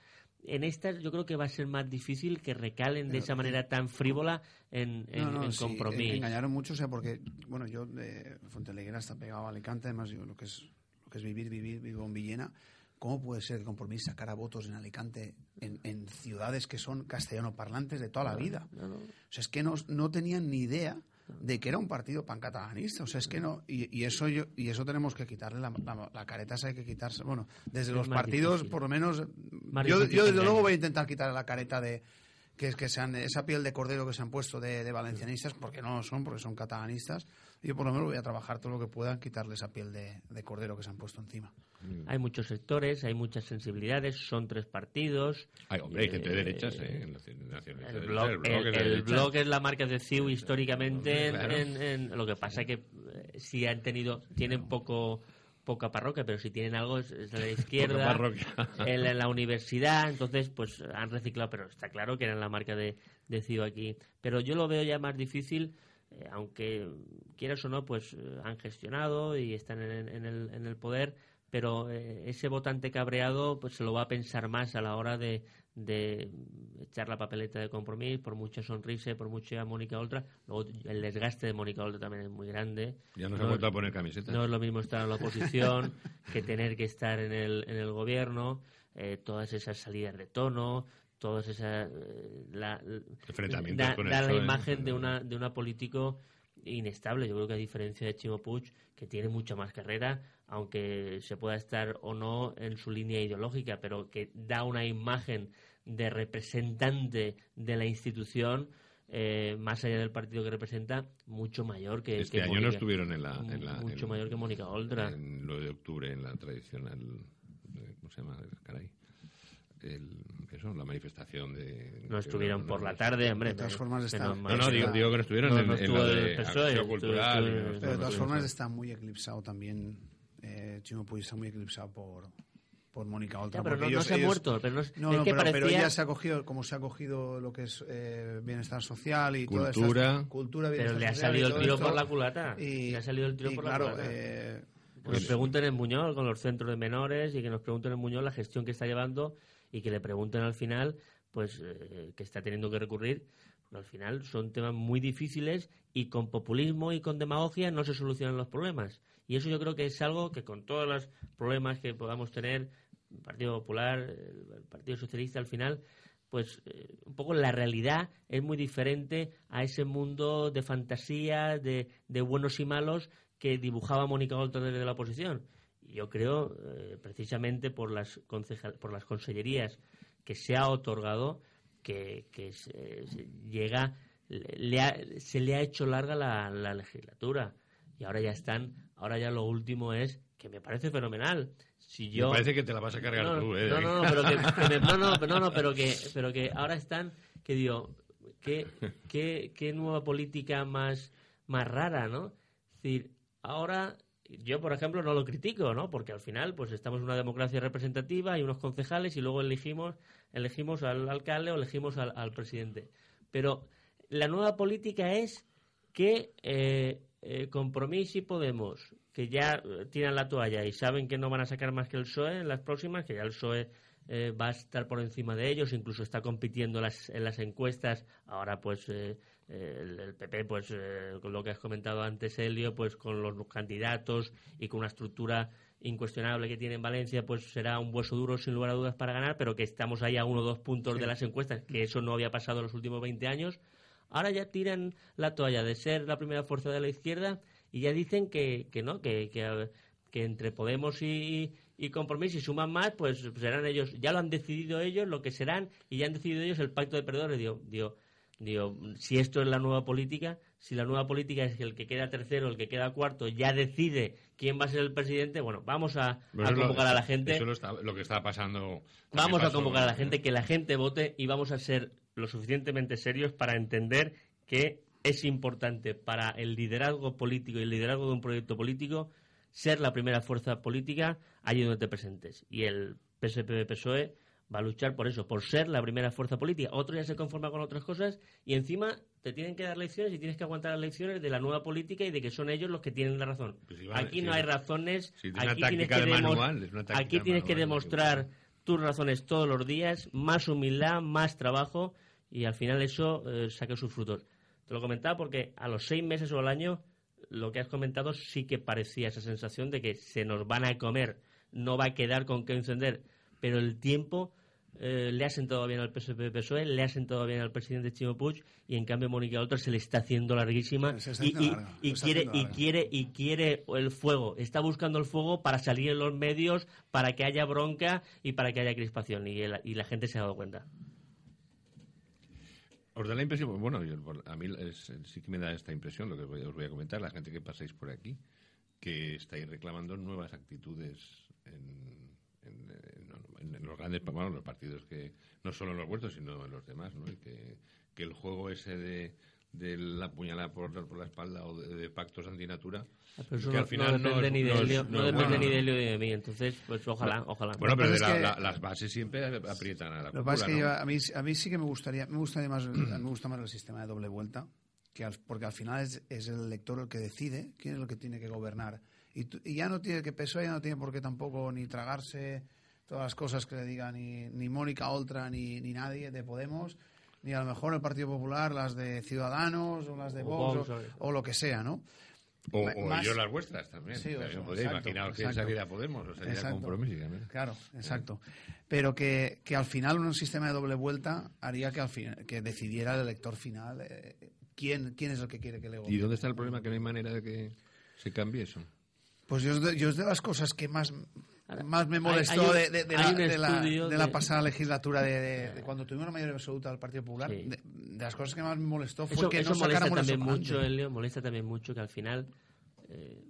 en estas yo creo que va a ser más difícil que recalen de esa manera tan frívola en, en, compromiso. engañaron mucho, o sea, porque, bueno, yo de Fonteleguera está pegado a Alicante, además yo, lo que es lo que es vivir, vivir, vivo en Villena. ¿Cómo puede ser Compromís sacara votos en Alicante en, en ciudades que son castellano parlantes de toda la vida? O sea, es que no, no tenían ni idea de que era un partido pancatalanista. O sea, es que no. Y, eso yo, y eso tenemos que quitarle la, la, careta, hay que quitarse. Bueno, desde los partidos, por lo menos. yo, yo, desde luego, voy a intentar quitarle la careta de que es que sean esa piel de cordero que se han puesto de, valencianistas, porque no lo son, porque son catalanistas. Yo por lo menos voy a trabajar todo lo que pueda quitarle esa piel de, cordero que se han puesto encima. Mm. Hay muchos sectores, hay muchas sensibilidades, son tres partidos. Hay, hombre, hay gente de derechas, ¿eh? el, blog, es la marca de CIU históricamente. En, lo que pasa es que eh, si han tenido, tienen poco poca parroquia, pero si tienen algo es, de *laughs* *laughs* la izquierda, en la, universidad, entonces pues han reciclado, pero está claro que eran la marca de, de CIO aquí. Pero yo lo veo ya más difícil, eh, aunque quieras o no, pues eh, han gestionado y están en, el, en el poder, pero eh, ese votante cabreado pues se lo va a pensar más a la hora de, de echar la papeleta de compromiso, por mucha sonrisa, por mucha Mónica Oltra. Luego el desgaste de Mónica Oltra también es muy grande. Ya no, se ha vuelto a poner camiseta. No es lo mismo estar en la oposición *laughs* que tener que estar en el, en el gobierno. Eh, todas esas salidas de tono, todas esas... Eh, la, da, la imagen de una, de una político inestable. Yo creo que a diferencia de Chimo Puig, que tiene mucha más carrera, aunque se pueda estar o no en su línea ideológica, pero que da una imagen de representante de la institución eh, más allá del partido que representa, mucho mayor que. Este año no estuvieron en la. mucho mayor que Mónica Oldra. En 9 de octubre, en la tradicional. Eh, ¿Cómo se llama? Caray. El, eso, la manifestación de. No estuvieron por la tarde, hombre. De todas formas, está. No, no, digo, digo, que no estuvieron en, en, la de PSOE, Cultural. pero de todas formas, está muy eclipsado también. Eh, Chimo Puig está muy eclipsado por por Mónica Oltra. pero no, se ha muerto. Pero, no, es que pero, pero, ya se ha cogido, como se ha cogido lo que es eh, bienestar social y cultura. toda esta cultura, Pero le ha salido el tiro por la culata. Y, le ha salido el tiro por la culata. Eh, que nos pregunten en Muñoz con los centros de menores y que nos pregunten en Muñoz la gestión que está llevando y que le pregunten al final pues eh, que está teniendo que recurrir. Porque al final son temas muy difíciles y con populismo y con demagogia no se solucionan los problemas. Y eso yo creo que es algo que con todos los problemas que podamos tener el Partido Popular, el Partido Socialista, al final, pues eh, un poco la realidad es muy diferente a ese mundo de fantasía, de, buenos y malos que dibujaba Mónica Oltra desde la oposición. Yo creo, eh, precisamente por las, por las consellerías que se ha otorgado, que, se, llega, le se le ha hecho larga la, la legislatura. y ahora ya están, ahora ya lo último es que me parece fenomenal. Si yo... Me parece que te la vas a cargar no, tú, ¿eh? No, no, no, pero que, no, no, no, no, pero que, pero que ahora están, que digo, qué, qué, qué nueva política más, más rara, ¿no? Es decir, ahora yo, por ejemplo, no lo critico, ¿no? Porque al final, pues estamos en una democracia representativa, hay unos concejales y luego elegimos, elegimos al alcalde o elegimos al, presidente. Pero la nueva política es que eh, eh, y Podemos, que ya tiran la toalla y saben que no van a sacar más que el PSOE en las próximas, que ya el PSOE eh, va a estar por encima de ellos, incluso está compitiendo las, en las encuestas. Ahora, pues, eh, el, PP, pues, eh, con lo que has comentado antes, Helio, pues, con los candidatos y con una estructura incuestionable que tiene en Valencia, pues será un hueso duro sin lugar a dudas para ganar, pero que estamos ahí a uno o dos puntos de las encuestas, que eso no había pasado en los últimos 20 años. Ahora ya tiran la toalla de ser la primera fuerza de la izquierda y ya dicen que, que no, que, que, que entre Podemos y, y Compromís, si suman más, pues serán ellos, ya lo han decidido ellos, lo que serán, y ya han decidido ellos el pacto de perdedores. Digo, digo, digo, si esto es la nueva política, si la nueva política es que el que queda tercero, el que queda cuarto, ya decide quién va a ser el presidente, bueno, vamos a, a convocar a la gente. Eso lo, está, lo que está pasando. Vamos a convocar a la gente, que la gente vote y vamos a ser lo suficientemente serios para entender que es importante para el liderazgo político y el liderazgo de un proyecto político ser la primera fuerza política allí donde te presentes. Y el PSPB-PSOE va a luchar por eso, por ser la primera fuerza política. Otro ya se conforma con otras cosas y encima te tienen que dar lecciones y tienes que aguantar las lecciones de la nueva política y de que son ellos los que tienen la razón. Pues si aquí si no hay razones, si aquí tienes que, de manual, aquí demostrar tus razones todos los días, más humildad, más trabajo y al final eso eh, saque sus frutos. Te lo comentaba porque a los seis meses o al año lo que has comentado sí que parecía esa sensación de que se nos van a comer, no va a quedar con qué encender, pero el tiempo eh, le ha sentado bien al PSP-PSOE, le ha sentado bien al presidente Chimo Puig y en cambio Mónica Oltra se le está haciendo larguísima está y, larga, quiere y larga. quiere y quiere el fuego, está buscando el fuego para salir en los medios, para que haya bronca y para que haya crispación y, el- y la gente se ha dado cuenta. Os da la impresión, bueno, yo- a mí es- sí que me da esta impresión, lo que os voy a comentar, la gente que pasáis por aquí, que estáis reclamando nuevas actitudes en, los grandes, partidos que, no solo en los vuestros, sino en los demás, ¿no? Y que, que el juego ese de, de la puñalada por, por la espalda o de, de pactos antinatura, Pero eso que no, al final no no depende ni de Helio, no depende ni de Helio ni de mí, entonces pues ojalá, ojalá. Bueno, pero de la- las bases siempre aprietan a la Lo que pasa es que yo- a, mí, a mí sí que me gustaría, me gustaría más, *clears throat* me gusta más el sistema de doble vuelta, que al- porque al final es, es el elector el que decide quién es el que tiene que gobernar. Y, tú- y ya no tiene que PSOE ya no tiene por qué tampoco ni tragarse todas las cosas que le diga ni, ni Mónica Oltra ni, ni nadie de Podemos, ni a lo mejor el Partido Popular, las de Ciudadanos o las de O Vox Vox, o, o lo que sea, ¿no? O, Ma- o más- yo las vuestras también. Sí, O sea, eso, podría exacto, imaginaros que saliera Podemos o Exacto. Compromiso. Claro, exacto. Pero que, que al final un sistema de doble vuelta haría que al fin, que decidiera el elector final eh, quién, quién es el que quiere que le ¿Y gobierne. dónde está el problema? Que no hay manera de que se cambie eso. Pues yo es, de, yo es de las cosas que más, más me molestó hay un- de, de- de hay la, de la- de pasada legislatura, de, cuando tuvimos la mayoría absoluta del Partido Popular. Sí. De, las cosas que más me molestó fue Eso, que eso no molesta también mucho. Helio, molesta también mucho que al final eh,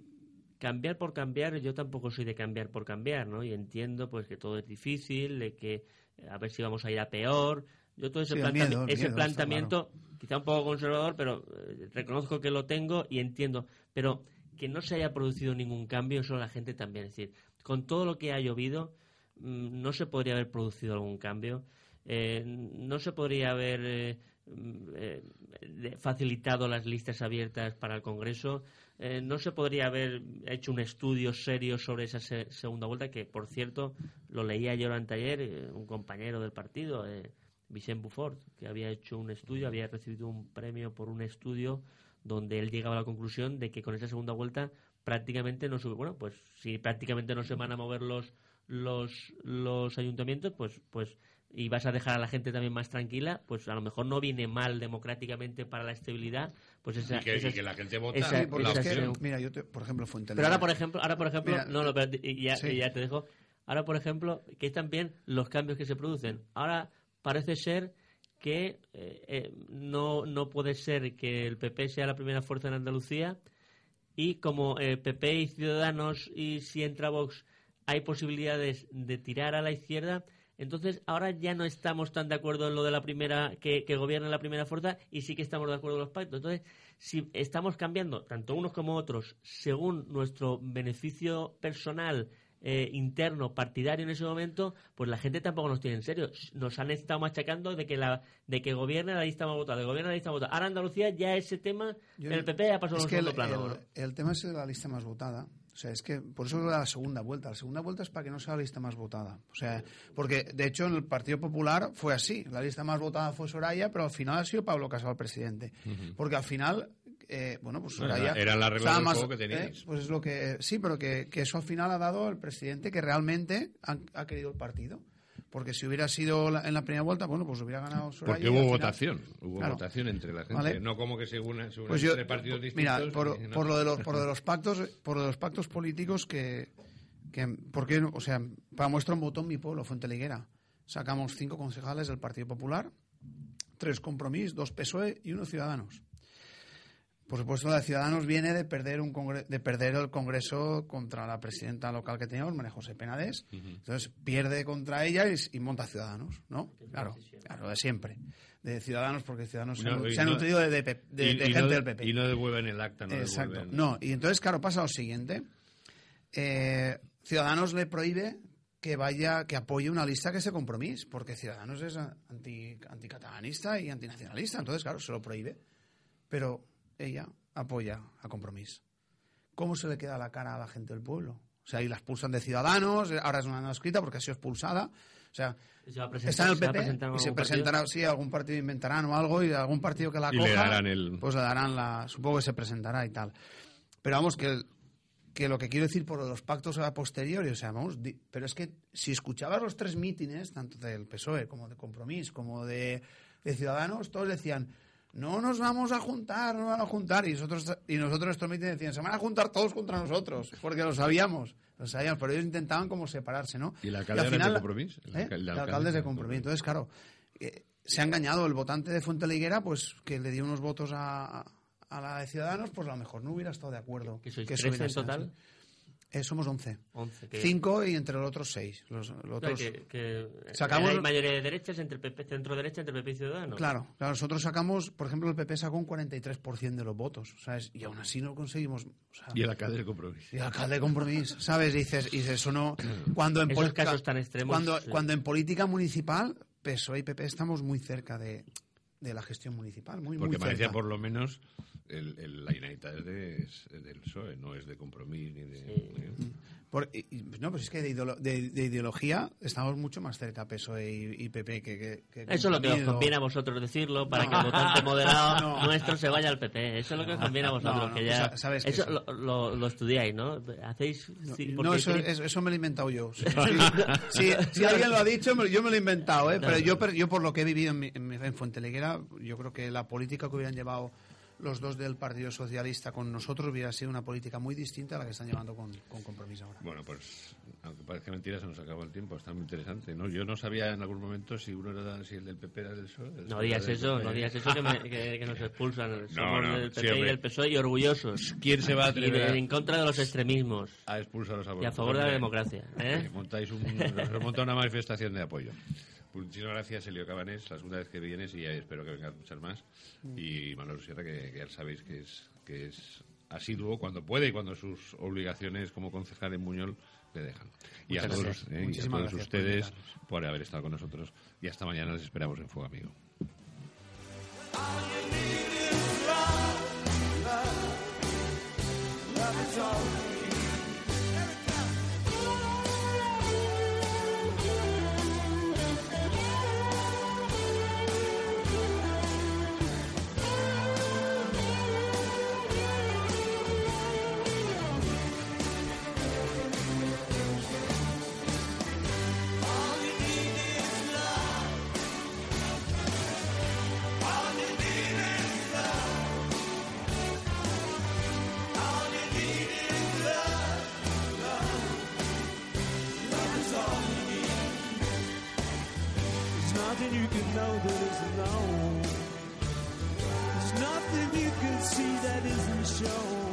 cambiar por cambiar, yo tampoco soy de cambiar por cambiar, ¿no? Y entiendo pues que todo es difícil, de que eh, a ver si vamos a ir a peor. Yo todo ese, Sí, el planta- miedo, el ese miedo, planteamiento, quizá un poco conservador, pero eh, reconozco que lo tengo y entiendo. Pero que no se haya producido ningún cambio, eso la gente también. Es decir, con todo lo que ha llovido, mm, no se podría haber producido algún cambio. Eh, no se podría haber eh, mm, eh, facilitado las listas abiertas para el Congreso. No se podría haber hecho un estudio serio sobre esa se- segunda vuelta, que por cierto lo leía yo anteayer, un compañero del partido, Vicente Bufford, que había hecho un estudio, había recibido un premio por un estudio donde él llegaba a la conclusión de que con esa segunda vuelta prácticamente no sube. Bueno, pues si prácticamente no se van a mover los los, los ayuntamientos, pues pues y vas a dejar a la gente también más tranquila, pues a lo mejor no viene mal democráticamente para la estabilidad, pues esa, y, que, y que la gente vota esa- Sí, porque la que, opción. mira, yo te- por ejemplo, Fuente pero ahora por ejemplo, ahora por ejemplo, Mira, no, no, pero y ya, sí. ya te dejo. Ahora por ejemplo, que también los cambios que se producen. Ahora parece ser que eh, eh, no no puede ser que el PP sea la primera fuerza en Andalucía y como PP y Ciudadanos y si entra Vox hay posibilidades de tirar a la izquierda, entonces, ahora ya no estamos tan de acuerdo en lo de la primera, que, que gobierna la primera fuerza y sí que estamos de acuerdo en los pactos. Entonces, si estamos cambiando, tanto unos como otros, según nuestro beneficio personal, eh, interno partidario en ese momento, pues la gente tampoco nos tiene en serio. Nos han estado machacando de que la de que gobierne la lista más votada, de gobierna la lista más votada. Ahora Andalucía ya ese tema, el PP ya pasó a un segundo plano. el, tema es la lista más votada. O sea, es que por eso la segunda vuelta. La segunda vuelta es para que no sea la lista más votada. O sea, porque de hecho en el Partido Popular fue así. La lista más votada fue Soraya, pero al final ha sido Pablo Casado el presidente. Porque al final eh, bueno, pues. Era, la regla del que teníais. Eh, pues es lo que... Sí, pero que, que, eso al final ha dado el presidente que realmente ha querido el partido. Porque si hubiera sido en la primera vuelta, bueno, pues hubiera ganado Soraya. Porque hubo votación, hubo votación entre la gente, no como que según, según pues entre partidos distintos. Mira, por, por, lo de los, por lo de los pactos, por lo de los pactos políticos que, que porque, o sea, para muestra un botón mi pueblo, Fuente Liguera. Sacamos cinco concejales del Partido Popular, tres compromisos, dos PSOE y uno Ciudadanos. Por supuesto, la de Ciudadanos viene de perder un de perder el Congreso contra la presidenta local que teníamos, María José Penades. Entonces pierde contra ella y, monta Ciudadanos, ¿no? Claro, claro, de siempre. De Ciudadanos, porque Ciudadanos se, han, nutrido de, gente del PP. Y no devuelven el acta, no Exacto. No, y entonces, claro, pasa lo siguiente. Eh, Ciudadanos le prohíbe que vaya, que apoye una lista que se compromise, porque Ciudadanos es anti, anticatalanista y antinacionalista, entonces, claro, se lo prohíbe. Pero ella apoya a Compromís. ¿Cómo se le queda la cara a la gente del pueblo? O sea, ahí la expulsan de Ciudadanos, ahora es una no escrita porque ha sido expulsada. O sea, está en el PP y se presentará, sí, algún partido inventarán o algo y algún partido que la coja, le darán el... pues le darán la, supongo que se presentará y tal. Pero vamos, que, que lo que quiero decir por los pactos a posteriori, o sea, vamos, pero es que si escuchabas los tres mítines, tanto del PSOE como de Compromís, como de, de Ciudadanos, todos decían no nos vamos a juntar, no van a juntar. Y nosotros, y nosotros estos mítines decían, se van a juntar todos contra nosotros, porque lo sabíamos, lo sabíamos, pero ellos intentaban como separarse, ¿no? ¿Y el alcalde de compromiso? ¿El, ¿Eh? alcalde, de compromiso. Entonces, claro, eh, se ha engañado el votante de Fuente Liguera, pues que le dio unos votos a, a la de Ciudadanos, pues a lo mejor no hubiera estado de acuerdo. ¿Que sois que en total? Eh, somos 11. 5 y entre los otros 6. Los, otros... sacamos... Hay mayoría de derechas entre el PP, centro derecha, entre el PP y Ciudadanos. Claro, claro, nosotros sacamos, por ejemplo, el PP sacó un 43% de los votos, ¿sabes? Y aún así no conseguimos. y el alcalde de compromiso. Y el alcalde de compromiso, ¿sabes? Y dices, y eso no. *clears throat* Cuando en Esos casos tan extremos. Cuando, cuando en política municipal, PSOE y PP estamos muy cerca de, de la gestión municipal. Muy, Porque muy parecía por lo menos el, la Generalitat es, de, es, del PSOE, no es de compromiso ni de... ¿eh? no, pues es que de, de, ideología estamos mucho más cerca PSOE y, PP que, que, Eso es lo que os conviene a vosotros decirlo para que el votante moderado *laughs* nuestro se vaya al PP. Eso es lo que os conviene a vosotros. que ya, ¿sabes eso, lo, lo, estudiáis, ¿no? ¿Hacéis, no, eso, eso, me lo he inventado yo. *laughs* si, alguien lo ha dicho, yo me lo he inventado. ¿eh? Pero yo, yo, por lo que he vivido en, en, en Fuenteleguera, yo creo que la política que hubieran llevado los dos del Partido Socialista con nosotros hubiera sido una política muy distinta a la que están llevando con, compromiso ahora. Bueno, pues aunque parezca mentira, se nos acabó el tiempo. Está muy interesante. ¿no? Yo no sabía en algún momento si uno era si el del PP era del PSOE. no digas eso, no digas eso que, nos expulsan. Somos del PP y del PSOE y orgullosos. *laughs* ¿Quién se va a atrever? en contra de los extremismos. A expulsar a Y a favor de la democracia. ¿eh? Montáis un, *laughs* monta una manifestación de apoyo. Muchísimas gracias, Elio Cabanés, la segunda vez que vienes y espero que vengas muchas más. Mm. Y Manuel Sierra, que, ya sabéis que es, que es asiduo cuando puede y cuando sus obligaciones como concejal en Muñol le dejan. Y a, todos, eh, y a todos, ustedes por, haber estado con nosotros. Y hasta mañana les esperamos en Fuego Amigo. that is known. There's nothing you can see that isn't shown.